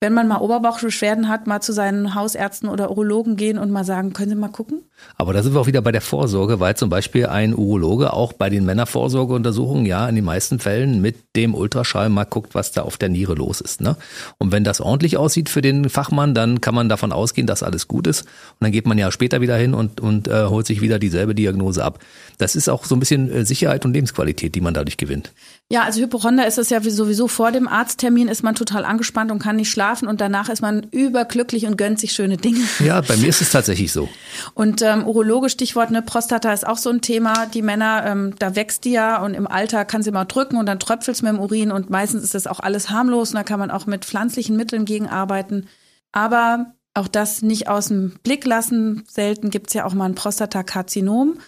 wenn man mal Oberbauchbeschwerden hat, mal zu seinen Hausärzten oder Urologen gehen und mal sagen, können Sie mal gucken? Aber da sind wir auch wieder bei der Vorsorge, weil zum Beispiel ein Urologe auch bei den Männervorsorgeuntersuchungen ja in den meisten Fällen mit dem Ultraschall mal guckt, was da auf der Niere los ist. Ne? Und wenn das ordentlich aussieht für den Fachmann, dann kann man davon ausgehen, dass alles gut ist. Und dann geht man ja später wieder hin und, und äh, holt sich wieder dieselbe Diagnose ab. Das ist auch so ein bisschen äh, Sicherheit und Lebensqualität, die man dadurch gewinnt. Ja, also Hypochonder ist es ja sowieso vor dem Arzttermin ist man total angespannt und kann nicht schlafen und danach ist man überglücklich und gönnt sich schöne Dinge. Ja, bei mir ist es tatsächlich so. Und ähm, Urologe, Stichwort, ne, Prostata ist auch so ein Thema. Die Männer, ähm, da wächst die ja und im Alter kann sie mal drücken und dann tröpfelt es mit dem Urin und meistens ist das auch alles harmlos und da kann man auch mit pflanzlichen Mitteln gegenarbeiten. Aber auch das nicht aus dem Blick lassen. Selten gibt's ja auch mal ein Prostatakarzinom.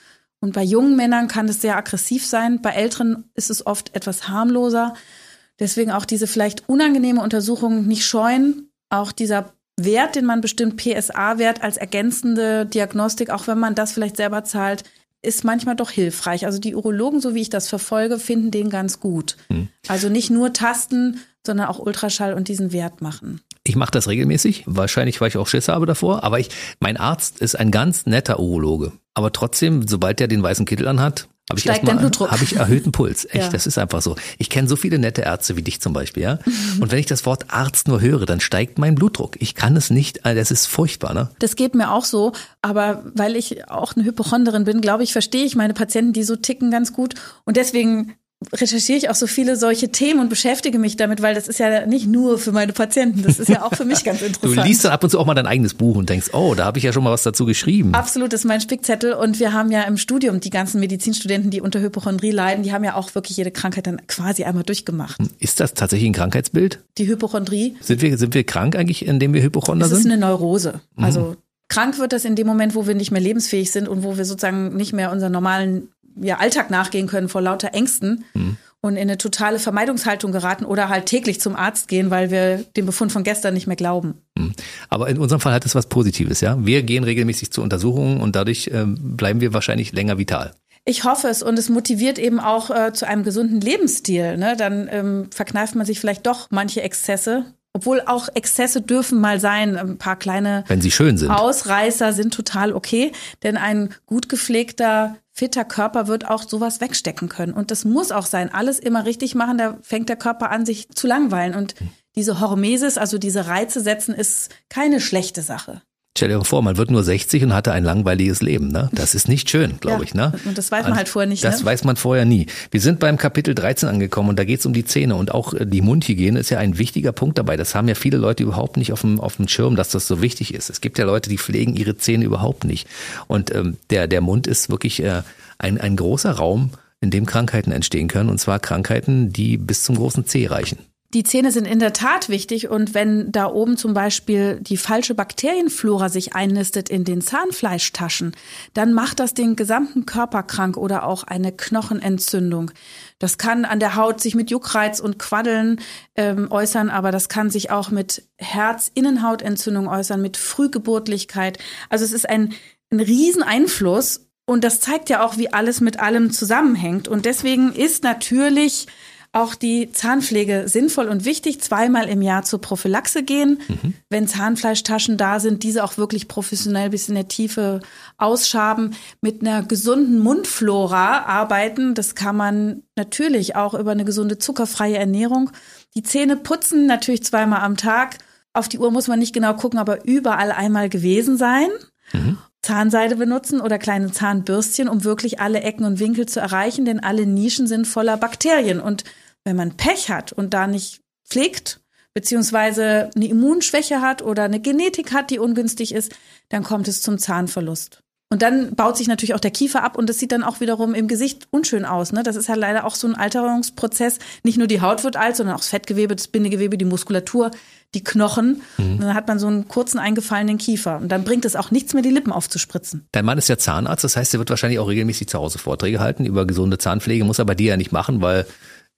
Und bei jungen Männern kann es sehr aggressiv sein. Bei älteren ist es oft etwas harmloser. Deswegen auch diese vielleicht unangenehme Untersuchung nicht scheuen. Auch dieser Wert, den man bestimmt PSA-Wert als ergänzende Diagnostik, auch wenn man das vielleicht selber zahlt, ist manchmal doch hilfreich. Also die Urologen, so wie ich das verfolge, finden den ganz gut. Hm. Also nicht nur tasten, sondern auch Ultraschall und diesen Wert machen. Ich mache das regelmäßig, wahrscheinlich, weil ich auch Schiss habe davor, aber ich, mein Arzt ist ein ganz netter Urologe. Aber trotzdem, sobald er den weißen Kittel anhat, habe ich erstmal habe ich erhöhten Puls. Echt, ja. das ist einfach so. Ich kenne so viele nette Ärzte wie dich zum Beispiel, ja. Und wenn ich das Wort Arzt nur höre, dann steigt mein Blutdruck. Ich kann es nicht, äh, das ist furchtbar, ne? Das geht mir auch so, aber weil ich auch eine Hypochonderin bin, glaube ich, verstehe ich meine Patienten, die so ticken, ganz gut. Und deswegen recherchiere ich auch so viele solche Themen und beschäftige mich damit, weil das ist ja nicht nur für meine Patienten, das ist ja auch für mich ganz interessant. Du liest dann ab und zu auch mal dein eigenes Buch und denkst, oh, da habe ich ja schon mal was dazu geschrieben. Absolut, das ist mein Spickzettel und wir haben ja im Studium die ganzen Medizinstudenten, die unter Hypochondrie leiden, die haben ja auch wirklich jede Krankheit dann quasi einmal durchgemacht. Ist das tatsächlich ein Krankheitsbild? Die Hypochondrie. Sind wir, sind wir krank eigentlich, indem wir Hypochonder sind? Es ist eine Neurose. Also krank wird das in dem Moment, wo wir nicht mehr lebensfähig sind und wo wir sozusagen nicht mehr unseren normalen ja, Alltag nachgehen können vor lauter Ängsten. Mhm und in eine totale Vermeidungshaltung geraten oder halt täglich zum Arzt gehen, weil wir dem Befund von gestern nicht mehr glauben. Hm. Aber in unserem Fall hat es was Positives, ja. Wir gehen regelmäßig zu Untersuchungen und dadurch ähm, bleiben wir wahrscheinlich länger vital. Ich hoffe es und es motiviert eben auch äh, zu einem gesunden Lebensstil. Ne? Dann ähm, verkneift man sich vielleicht doch manche Exzesse. Obwohl auch Exzesse dürfen mal sein, ein paar kleine Wenn sie schön sind. Ausreißer sind total okay, denn ein gut gepflegter, fitter Körper wird auch sowas wegstecken können. Und das muss auch sein. Alles immer richtig machen, da fängt der Körper an, sich zu langweilen. Und diese Hormesis, also diese Reize setzen, ist keine schlechte Sache. Stell dir vor, man wird nur 60 und hatte ein langweiliges Leben. Ne? Das ist nicht schön, glaube Ja, ich. Ne? und das weiß man halt vorher nicht, Das ne? weiß man vorher nie. Wir sind beim Kapitel 13 angekommen und da geht es um die Zähne und auch äh, die Mundhygiene ist ja ein wichtiger Punkt dabei. Das haben ja viele Leute überhaupt nicht auf dem, auf dem Schirm, dass das so wichtig ist. Es gibt ja Leute, die pflegen ihre Zähne überhaupt nicht. Und ähm, der, der Mund ist wirklich äh, ein, ein großer Raum, in dem Krankheiten entstehen können. Und zwar Krankheiten, die bis zum großen C reichen. Die Zähne sind in der Tat wichtig und wenn da oben zum Beispiel die falsche Bakterienflora sich einnistet in den Zahnfleischtaschen, dann macht das den gesamten Körper krank oder auch eine Knochenentzündung. Das kann an der Haut sich mit Juckreiz und Quaddeln ähm, äußern, aber das kann sich auch mit Herzinnenhautentzündung äußern, mit Frühgeburtlichkeit. Also es ist ein, ein Rieseneinfluss und das zeigt ja auch, wie alles mit allem zusammenhängt. Und deswegen ist natürlich auch die Zahnpflege sinnvoll und wichtig, zweimal im Jahr zur Prophylaxe gehen. Wenn Zahnfleischtaschen da sind, diese auch wirklich professionell bis in der Tiefe ausschaben, mit einer gesunden Mundflora arbeiten. Das kann man natürlich auch über eine gesunde zuckerfreie Ernährung. Die Zähne putzen natürlich zweimal am Tag. Auf die Uhr muss man nicht genau gucken, aber überall einmal gewesen sein. Zahnseide benutzen oder kleine Zahnbürstchen, um wirklich alle Ecken und Winkel zu erreichen, denn alle Nischen sind voller Bakterien. Und wenn man Pech hat und da nicht pflegt, beziehungsweise eine Immunschwäche hat oder eine Genetik hat, die ungünstig ist, dann kommt es zum Zahnverlust. Und dann baut sich natürlich auch der Kiefer ab und das sieht dann auch wiederum im Gesicht unschön aus. Ne? Das ist ja leider auch so ein Alterungsprozess. Nicht nur die Haut wird alt, sondern auch das Fettgewebe, das Bindegewebe, die Muskulatur, die Knochen. Und dann hat man so einen kurzen eingefallenen Kiefer. Und dann bringt es auch nichts mehr, die Lippen aufzuspritzen. Dein Mann ist ja Zahnarzt, das heißt, er wird wahrscheinlich auch regelmäßig zu Hause Vorträge halten über gesunde Zahnpflege, muss er bei dir ja nicht machen, weil,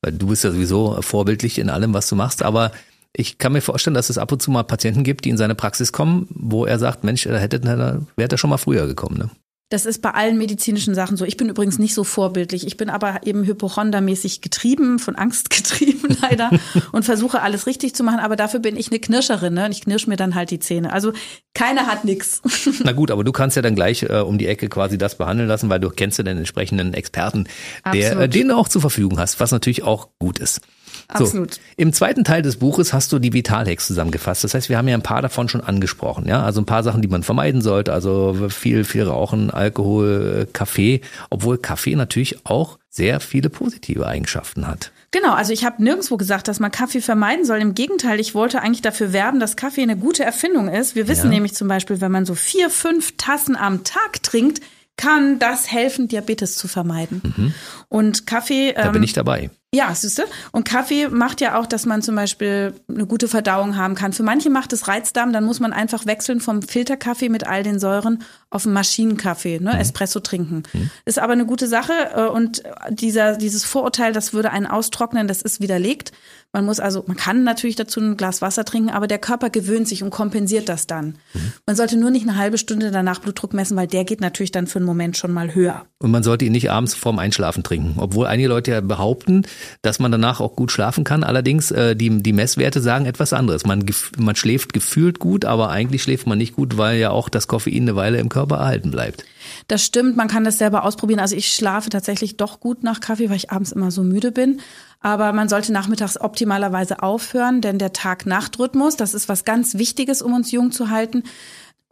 weil du bist ja sowieso vorbildlich in allem, was du machst. Aber ich kann mir vorstellen, dass es ab und zu mal Patienten gibt, die in seine Praxis kommen, wo er sagt, Mensch, da hätte, da wäre er schon mal früher gekommen. Ne? Das ist bei allen medizinischen Sachen so. Ich bin übrigens nicht so vorbildlich. Ich bin aber eben hypochondermäßig getrieben, von Angst getrieben leider und versuche alles richtig zu machen. Aber dafür bin ich eine Knirscherin. Ne? Und ich knirsch mir dann halt die Zähne. Also keiner hat nix. Na gut, aber du kannst ja dann gleich äh, um die Ecke quasi das behandeln lassen, weil du kennst ja den entsprechenden Experten, der, äh, den du auch zur Verfügung hast, was natürlich auch gut ist. Absolut. So, Im zweiten Teil des Buches hast du die Vitalhacks zusammengefasst. Das heißt, wir haben ja ein paar davon schon angesprochen. Ja, also ein paar Sachen, die man vermeiden sollte. Also viel, viel Rauchen, Alkohol, Kaffee. Obwohl Kaffee natürlich auch sehr viele positive Eigenschaften hat. Genau, also ich habe nirgendwo gesagt, dass man Kaffee vermeiden soll. Im Gegenteil, ich wollte eigentlich dafür werben, dass Kaffee eine gute Erfindung ist. Wir wissen Ja. nämlich zum Beispiel, wenn man so vier, fünf Tassen am Tag trinkt, kann das helfen, Diabetes zu vermeiden. Und Kaffee. Mhm. Da ähm, bin ich dabei. Ja, siehst du? Und Kaffee macht ja auch, dass man zum Beispiel eine gute Verdauung haben kann. Für manche macht es Reizdarm, dann muss man einfach wechseln vom Filterkaffee mit all den Säuren auf einen Maschinenkaffee, ne? Espresso trinken. Ist aber eine gute Sache äh, und dieser, dieses Vorurteil, das würde einen austrocknen, das ist widerlegt. Man muss also, man kann natürlich dazu ein Glas Wasser trinken, aber der Körper gewöhnt sich und kompensiert das dann. Man sollte nur nicht eine halbe Stunde danach Blutdruck messen, weil der geht natürlich dann für einen Moment schon mal höher. Und man sollte ihn nicht abends vorm Einschlafen trinken. Obwohl einige Leute ja behaupten, dass man danach auch gut schlafen kann. Allerdings, äh, die, die Messwerte sagen etwas anderes. Man, man schläft gefühlt gut, aber eigentlich schläft man nicht gut, weil ja auch das Koffein eine Weile im Körper erhalten bleibt. Das stimmt, man kann das selber ausprobieren. Also ich schlafe tatsächlich doch gut nach Kaffee, weil ich abends immer so müde bin. Aber man sollte nachmittags optimalerweise aufhören, denn der Tag-Nacht-Rhythmus, das ist was ganz Wichtiges, um uns jung zu halten.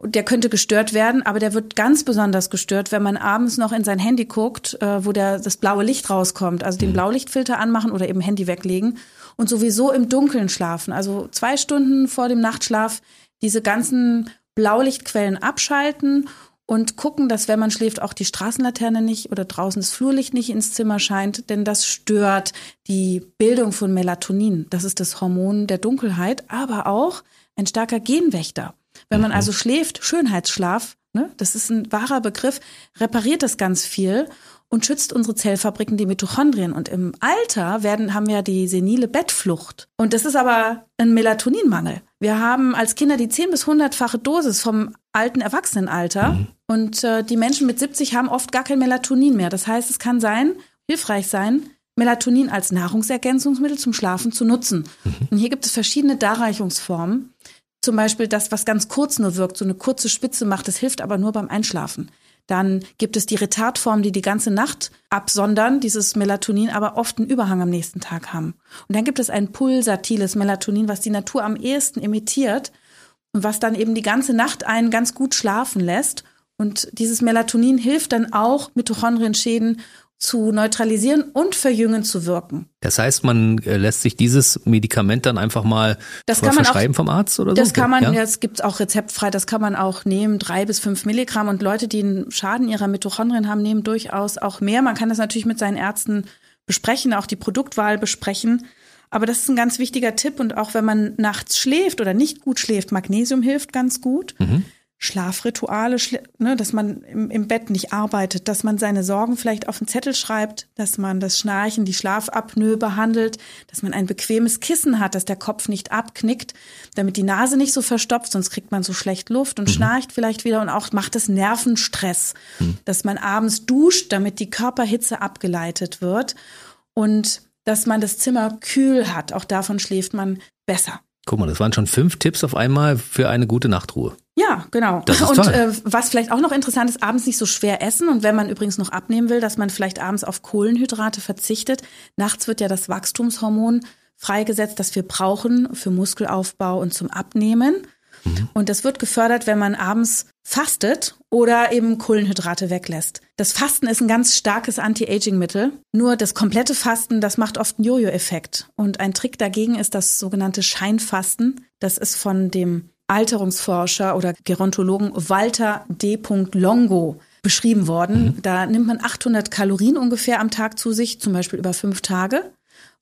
Der könnte gestört werden, aber der wird ganz besonders gestört, wenn man abends noch in sein Handy guckt, äh, wo der, das blaue Licht rauskommt. Also den mhm. Blaulichtfilter anmachen oder eben Handy weglegen und sowieso im Dunkeln schlafen. Also zwei Stunden vor dem Nachtschlaf diese ganzen Blaulichtquellen abschalten und gucken, dass wenn man schläft, auch die Straßenlaterne nicht oder draußen das Flurlicht nicht ins Zimmer scheint, denn das stört die Bildung von Melatonin. Das ist das Hormon der Dunkelheit, aber auch ein starker Genwächter. Wenn man mhm. also schläft, Schönheitsschlaf, ne, das ist ein wahrer Begriff, repariert das ganz viel und schützt unsere Zellfabriken, die Mitochondrien. Und im Alter werden, haben wir die senile Bettflucht. Und das ist aber ein Melatoninmangel. Wir haben als Kinder die 10 bis 100-fache Dosis vom alten Erwachsenenalter. Mhm. Und äh, die Menschen mit 70 haben oft gar kein Melatonin mehr. Das heißt, es kann sein, hilfreich sein, Melatonin als Nahrungsergänzungsmittel zum Schlafen zu nutzen. Mhm. Und hier gibt es verschiedene Darreichungsformen. Zum Beispiel das, was ganz kurz nur wirkt, so eine kurze Spitze macht, das hilft aber nur beim Einschlafen. Dann gibt es die Retardformen, die die ganze Nacht absondern, dieses Melatonin, aber oft einen Überhang am nächsten Tag haben. Und dann gibt es ein pulsatiles Melatonin, was die Natur am ehesten imitiert und was dann eben die ganze Nacht einen ganz gut schlafen lässt. Und dieses Melatonin hilft dann auch, Mitochondrienschäden zu neutralisieren und verjüngen zu wirken. Das heißt, man äh, lässt sich dieses Medikament dann einfach mal das kann man verschreiben auch, vom Arzt oder so? Das kann man, ja, ja es gibt auch rezeptfrei, das kann man auch nehmen, drei bis fünf Milligramm. Und Leute, die einen Schaden ihrer Mitochondrien haben, nehmen durchaus auch mehr. Man kann das natürlich mit seinen Ärzten besprechen, auch die Produktwahl besprechen. Aber das ist ein ganz wichtiger Tipp. Und auch wenn man nachts schläft oder nicht gut schläft, Magnesium hilft ganz gut. Mhm. Schlafrituale, ne, dass man im, im, Bett nicht arbeitet, dass man seine Sorgen vielleicht auf einen Zettel schreibt, dass man das Schnarchen, die Schlafapnoe behandelt, dass man ein bequemes Kissen hat, dass der Kopf nicht abknickt, damit die Nase nicht so verstopft, sonst kriegt man so schlecht Luft und mhm. schnarcht vielleicht wieder und auch macht es Nervenstress, mhm. dass man abends duscht, damit die Körperhitze abgeleitet wird und dass man das Zimmer kühl hat. Auch davon schläft man besser. Guck mal, das waren schon fünf Tipps auf einmal für eine gute Nachtruhe. Ja, genau. Und. Äh, was vielleicht auch noch interessant ist, abends nicht so schwer essen. Und wenn man übrigens noch abnehmen will, dass man vielleicht abends auf Kohlenhydrate verzichtet. Nachts wird ja das Wachstumshormon freigesetzt, das wir brauchen für Muskelaufbau und zum Abnehmen. Mhm. Und das wird gefördert, wenn man abends fastet oder eben Kohlenhydrate weglässt. Das Fasten ist ein ganz starkes Anti-Aging-Mittel. Nur das komplette Fasten, das macht oft einen Jojo-Effekt. Und ein Trick dagegen ist das sogenannte Scheinfasten. Das ist von dem Alterungsforscher oder Gerontologen Walter D. Longo beschrieben worden. Mhm. Da nimmt man 800 Kalorien ungefähr am Tag zu sich, zum Beispiel über fünf Tage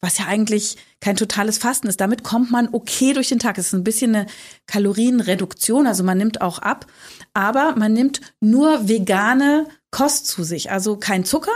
was ja eigentlich kein totales Fasten ist. Damit kommt man okay durch den Tag. Es ist ein bisschen eine Kalorienreduktion, also man nimmt auch ab, aber man nimmt nur vegane Kost zu sich, also kein Zucker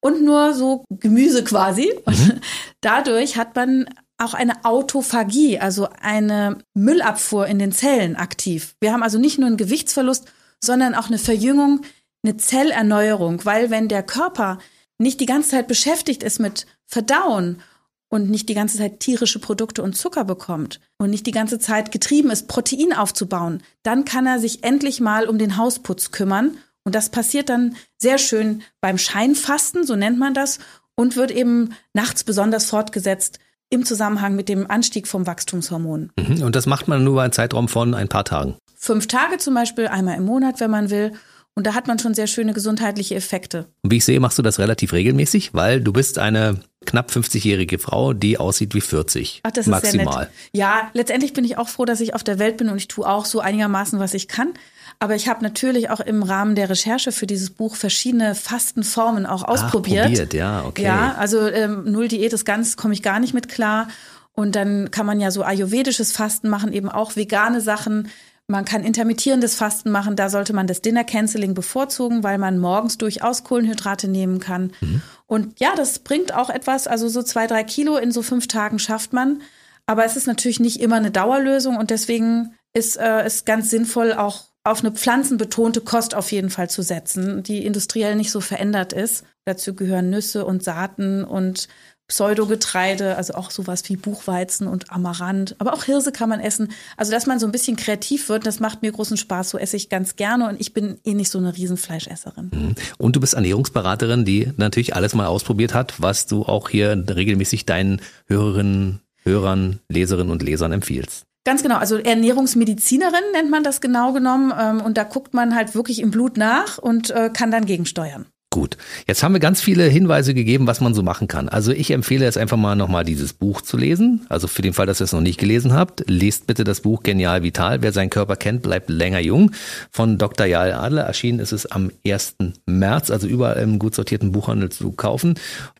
und nur so Gemüse quasi. Und mhm. dadurch hat man auch eine Autophagie, also eine Müllabfuhr in den Zellen aktiv. Wir haben also nicht nur einen Gewichtsverlust, sondern auch eine Verjüngung, eine Zellerneuerung, weil wenn der Körper nicht die ganze Zeit beschäftigt ist mit Verdauen und nicht die ganze Zeit tierische Produkte und Zucker bekommt und nicht die ganze Zeit getrieben ist, Protein aufzubauen, dann kann er sich endlich mal um den Hausputz kümmern. Und das passiert dann sehr schön beim Scheinfasten, so nennt man das, und wird eben nachts besonders fortgesetzt im Zusammenhang mit dem Anstieg vom Wachstumshormon. Mhm. Und das macht man nur über einen Zeitraum von ein paar Tagen. Fünf Tage zum Beispiel, einmal im Monat, wenn man will. Und da hat man schon sehr schöne gesundheitliche Effekte. Und wie ich sehe, machst du das relativ regelmäßig, weil du bist eine knapp 50-jährige Frau, die aussieht wie 40. Ach, das maximal. ist nett. Ja, letztendlich bin ich auch froh, dass ich auf der Welt bin und ich tue auch so einigermaßen, was ich kann. Aber ich habe natürlich auch im Rahmen der Recherche für dieses Buch verschiedene Fastenformen auch ausprobiert. Ach, probiert, ja, okay. Ja, also ähm, Null Diät ist ganz, komme ich gar nicht mit klar. Und dann kann man ja so ayurvedisches Fasten machen, eben auch vegane Sachen. Man kann intermittierendes Fasten machen, da sollte man das Dinner Canceling bevorzugen, weil man morgens durchaus Kohlenhydrate nehmen kann. Mhm. Und ja, das bringt auch etwas, also so zwei, drei Kilo in so fünf Tagen schafft man. Aber es ist natürlich nicht immer eine Dauerlösung und deswegen ist es äh, ganz sinnvoll, auch auf eine pflanzenbetonte Kost auf jeden Fall zu setzen, die industriell nicht so verändert ist. Dazu gehören Nüsse und Saaten und Pseudogetreide, also auch sowas wie Buchweizen und Amaranth, aber auch Hirse kann man essen. Also, dass man so ein bisschen kreativ wird, das macht mir großen Spaß. So esse ich ganz gerne und ich bin eh nicht so eine Riesenfleischesserin. Mhm. Und du bist Ernährungsberaterin, die natürlich alles mal ausprobiert hat, was du auch hier regelmäßig deinen Hörerinnen, Hörern, Leserinnen und Lesern empfiehlst. Ganz genau, also Ernährungsmedizinerin nennt man das genau genommen. Ähm, und da guckt man halt wirklich im Blut nach und äh, kann dann gegensteuern. Gut, jetzt haben wir ganz viele Hinweise gegeben, was man so machen kann. Also ich empfehle jetzt einfach mal nochmal dieses Buch zu lesen. Also für den Fall, dass ihr es noch nicht gelesen habt, lest bitte das Buch Genial Vital. Wer seinen Körper kennt, bleibt länger jung. Von Dr. Jael Adler erschienen ist es am 1. März, also überall im gut sortierten Buchhandel zu kaufen.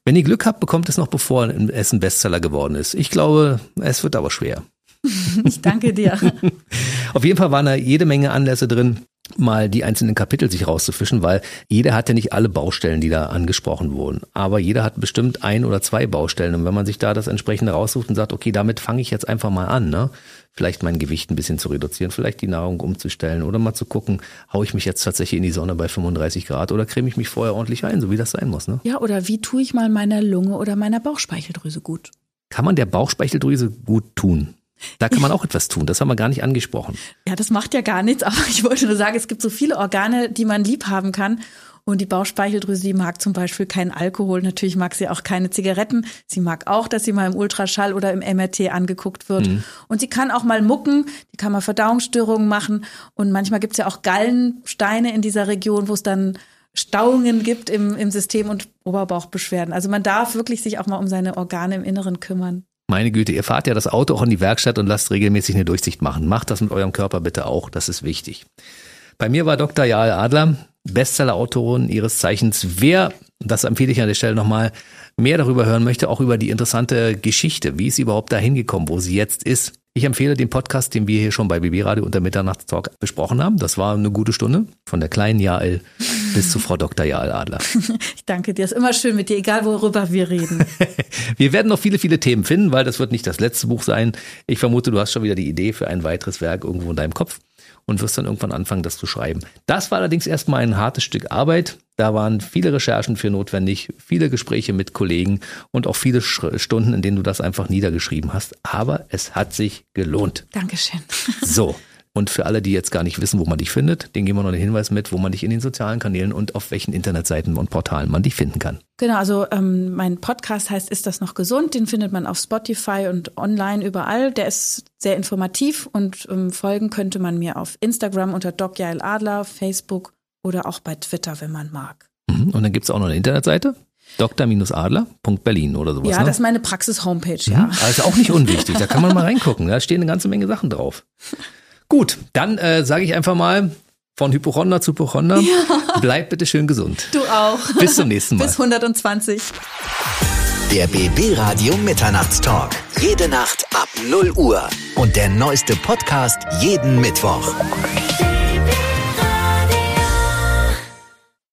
Wenn ihr Glück habt, bekommt es noch bevor es ein Bestseller geworden ist. Ich glaube, es wird aber schwer. Ich danke dir. Auf jeden Fall waren da jede Menge Anlässe drin, mal die einzelnen Kapitel sich rauszufischen, weil jeder hat ja nicht alle Baustellen, die da angesprochen wurden. Aber jeder hat bestimmt ein oder zwei Baustellen. Und wenn man sich da das entsprechende raussucht und sagt, okay, damit fange ich jetzt einfach mal an, ne? Vielleicht mein Gewicht ein bisschen zu reduzieren, vielleicht die Nahrung umzustellen oder mal zu gucken, haue ich mich jetzt tatsächlich in die Sonne bei 35 Grad oder creme ich mich vorher ordentlich ein, so wie das sein muss, ne? Ja, oder wie tue ich mal meiner Lunge oder meiner Bauchspeicheldrüse gut? Kann man der Bauchspeicheldrüse gut tun? Da kann man auch etwas tun. Das haben wir gar nicht angesprochen. Ja, das macht ja gar nichts. Aber ich wollte nur sagen, es gibt so viele Organe, die man lieb haben kann. Und die Bauchspeicheldrüse, die mag zum Beispiel keinen Alkohol. Natürlich mag sie auch keine Zigaretten. Sie mag auch, dass sie mal im Ultraschall oder im MRT angeguckt wird. Mhm. Und sie kann auch mal mucken. Die kann mal Verdauungsstörungen machen. Und manchmal gibt es ja auch Gallensteine in dieser Region, wo es dann Stauungen gibt im, im System und Oberbauchbeschwerden. Also man darf wirklich sich auch mal um seine Organe im Inneren kümmern. Meine Güte, ihr fahrt ja das Auto auch in die Werkstatt und lasst regelmäßig eine Durchsicht machen. Macht das mit eurem Körper bitte auch, das ist wichtig. Bei mir war Dr. Jael Adler, Bestseller-Autorin ihres Zeichens. Wer, das empfehle ich an der Stelle nochmal, mehr darüber hören möchte, auch über die interessante Geschichte, wie ist sie überhaupt dahin gekommen, wo sie jetzt ist. Ich empfehle den Podcast, den wir hier schon bei BB Radio unter Mitternachtstalk besprochen haben. Das war eine gute Stunde, von der kleinen Jael bis zu Frau Dr. Jael Adler. Ich danke dir, ist immer schön mit dir, egal worüber wir reden. wir werden noch viele, viele Themen finden, weil das wird nicht das letzte Buch sein. Ich vermute, du hast schon wieder die Idee für ein weiteres Werk irgendwo in deinem Kopf und wirst dann irgendwann anfangen, das zu schreiben. Das war allerdings erstmal ein hartes Stück Arbeit. Da waren viele Recherchen für notwendig, viele Gespräche mit Kollegen und auch viele Stunden, in denen du das einfach niedergeschrieben hast. Aber es hat sich gelohnt. Dankeschön. So. Und für alle, die jetzt gar nicht wissen, wo man dich findet, den geben wir noch den Hinweis mit, wo man dich in den sozialen Kanälen und auf welchen Internetseiten und Portalen man dich finden kann. Genau, also ähm, mein Podcast heißt Ist das noch gesund? Den findet man auf Spotify und online überall. Der ist sehr informativ und ähm, folgen könnte man mir auf Instagram unter Doc Adler, Facebook oder auch bei Twitter, wenn man mag. Mhm. Und dann gibt es auch noch eine Internetseite? Dr-Adler.berlin oder sowas. Ja, ne? das ist meine Praxis-Homepage, ja. Mhm. Also auch nicht unwichtig, da kann man mal reingucken. Da stehen eine ganze Menge Sachen drauf. Gut, dann äh, sage ich einfach mal von Hypochonder zu Hypochonder. Ja. Bleib bitte schön gesund. Du auch. Bis zum nächsten Mal. Bis 120. Der BB Radio Mitternachtstalk. Jede Nacht ab 0 Uhr. Und der neueste Podcast jeden Mittwoch.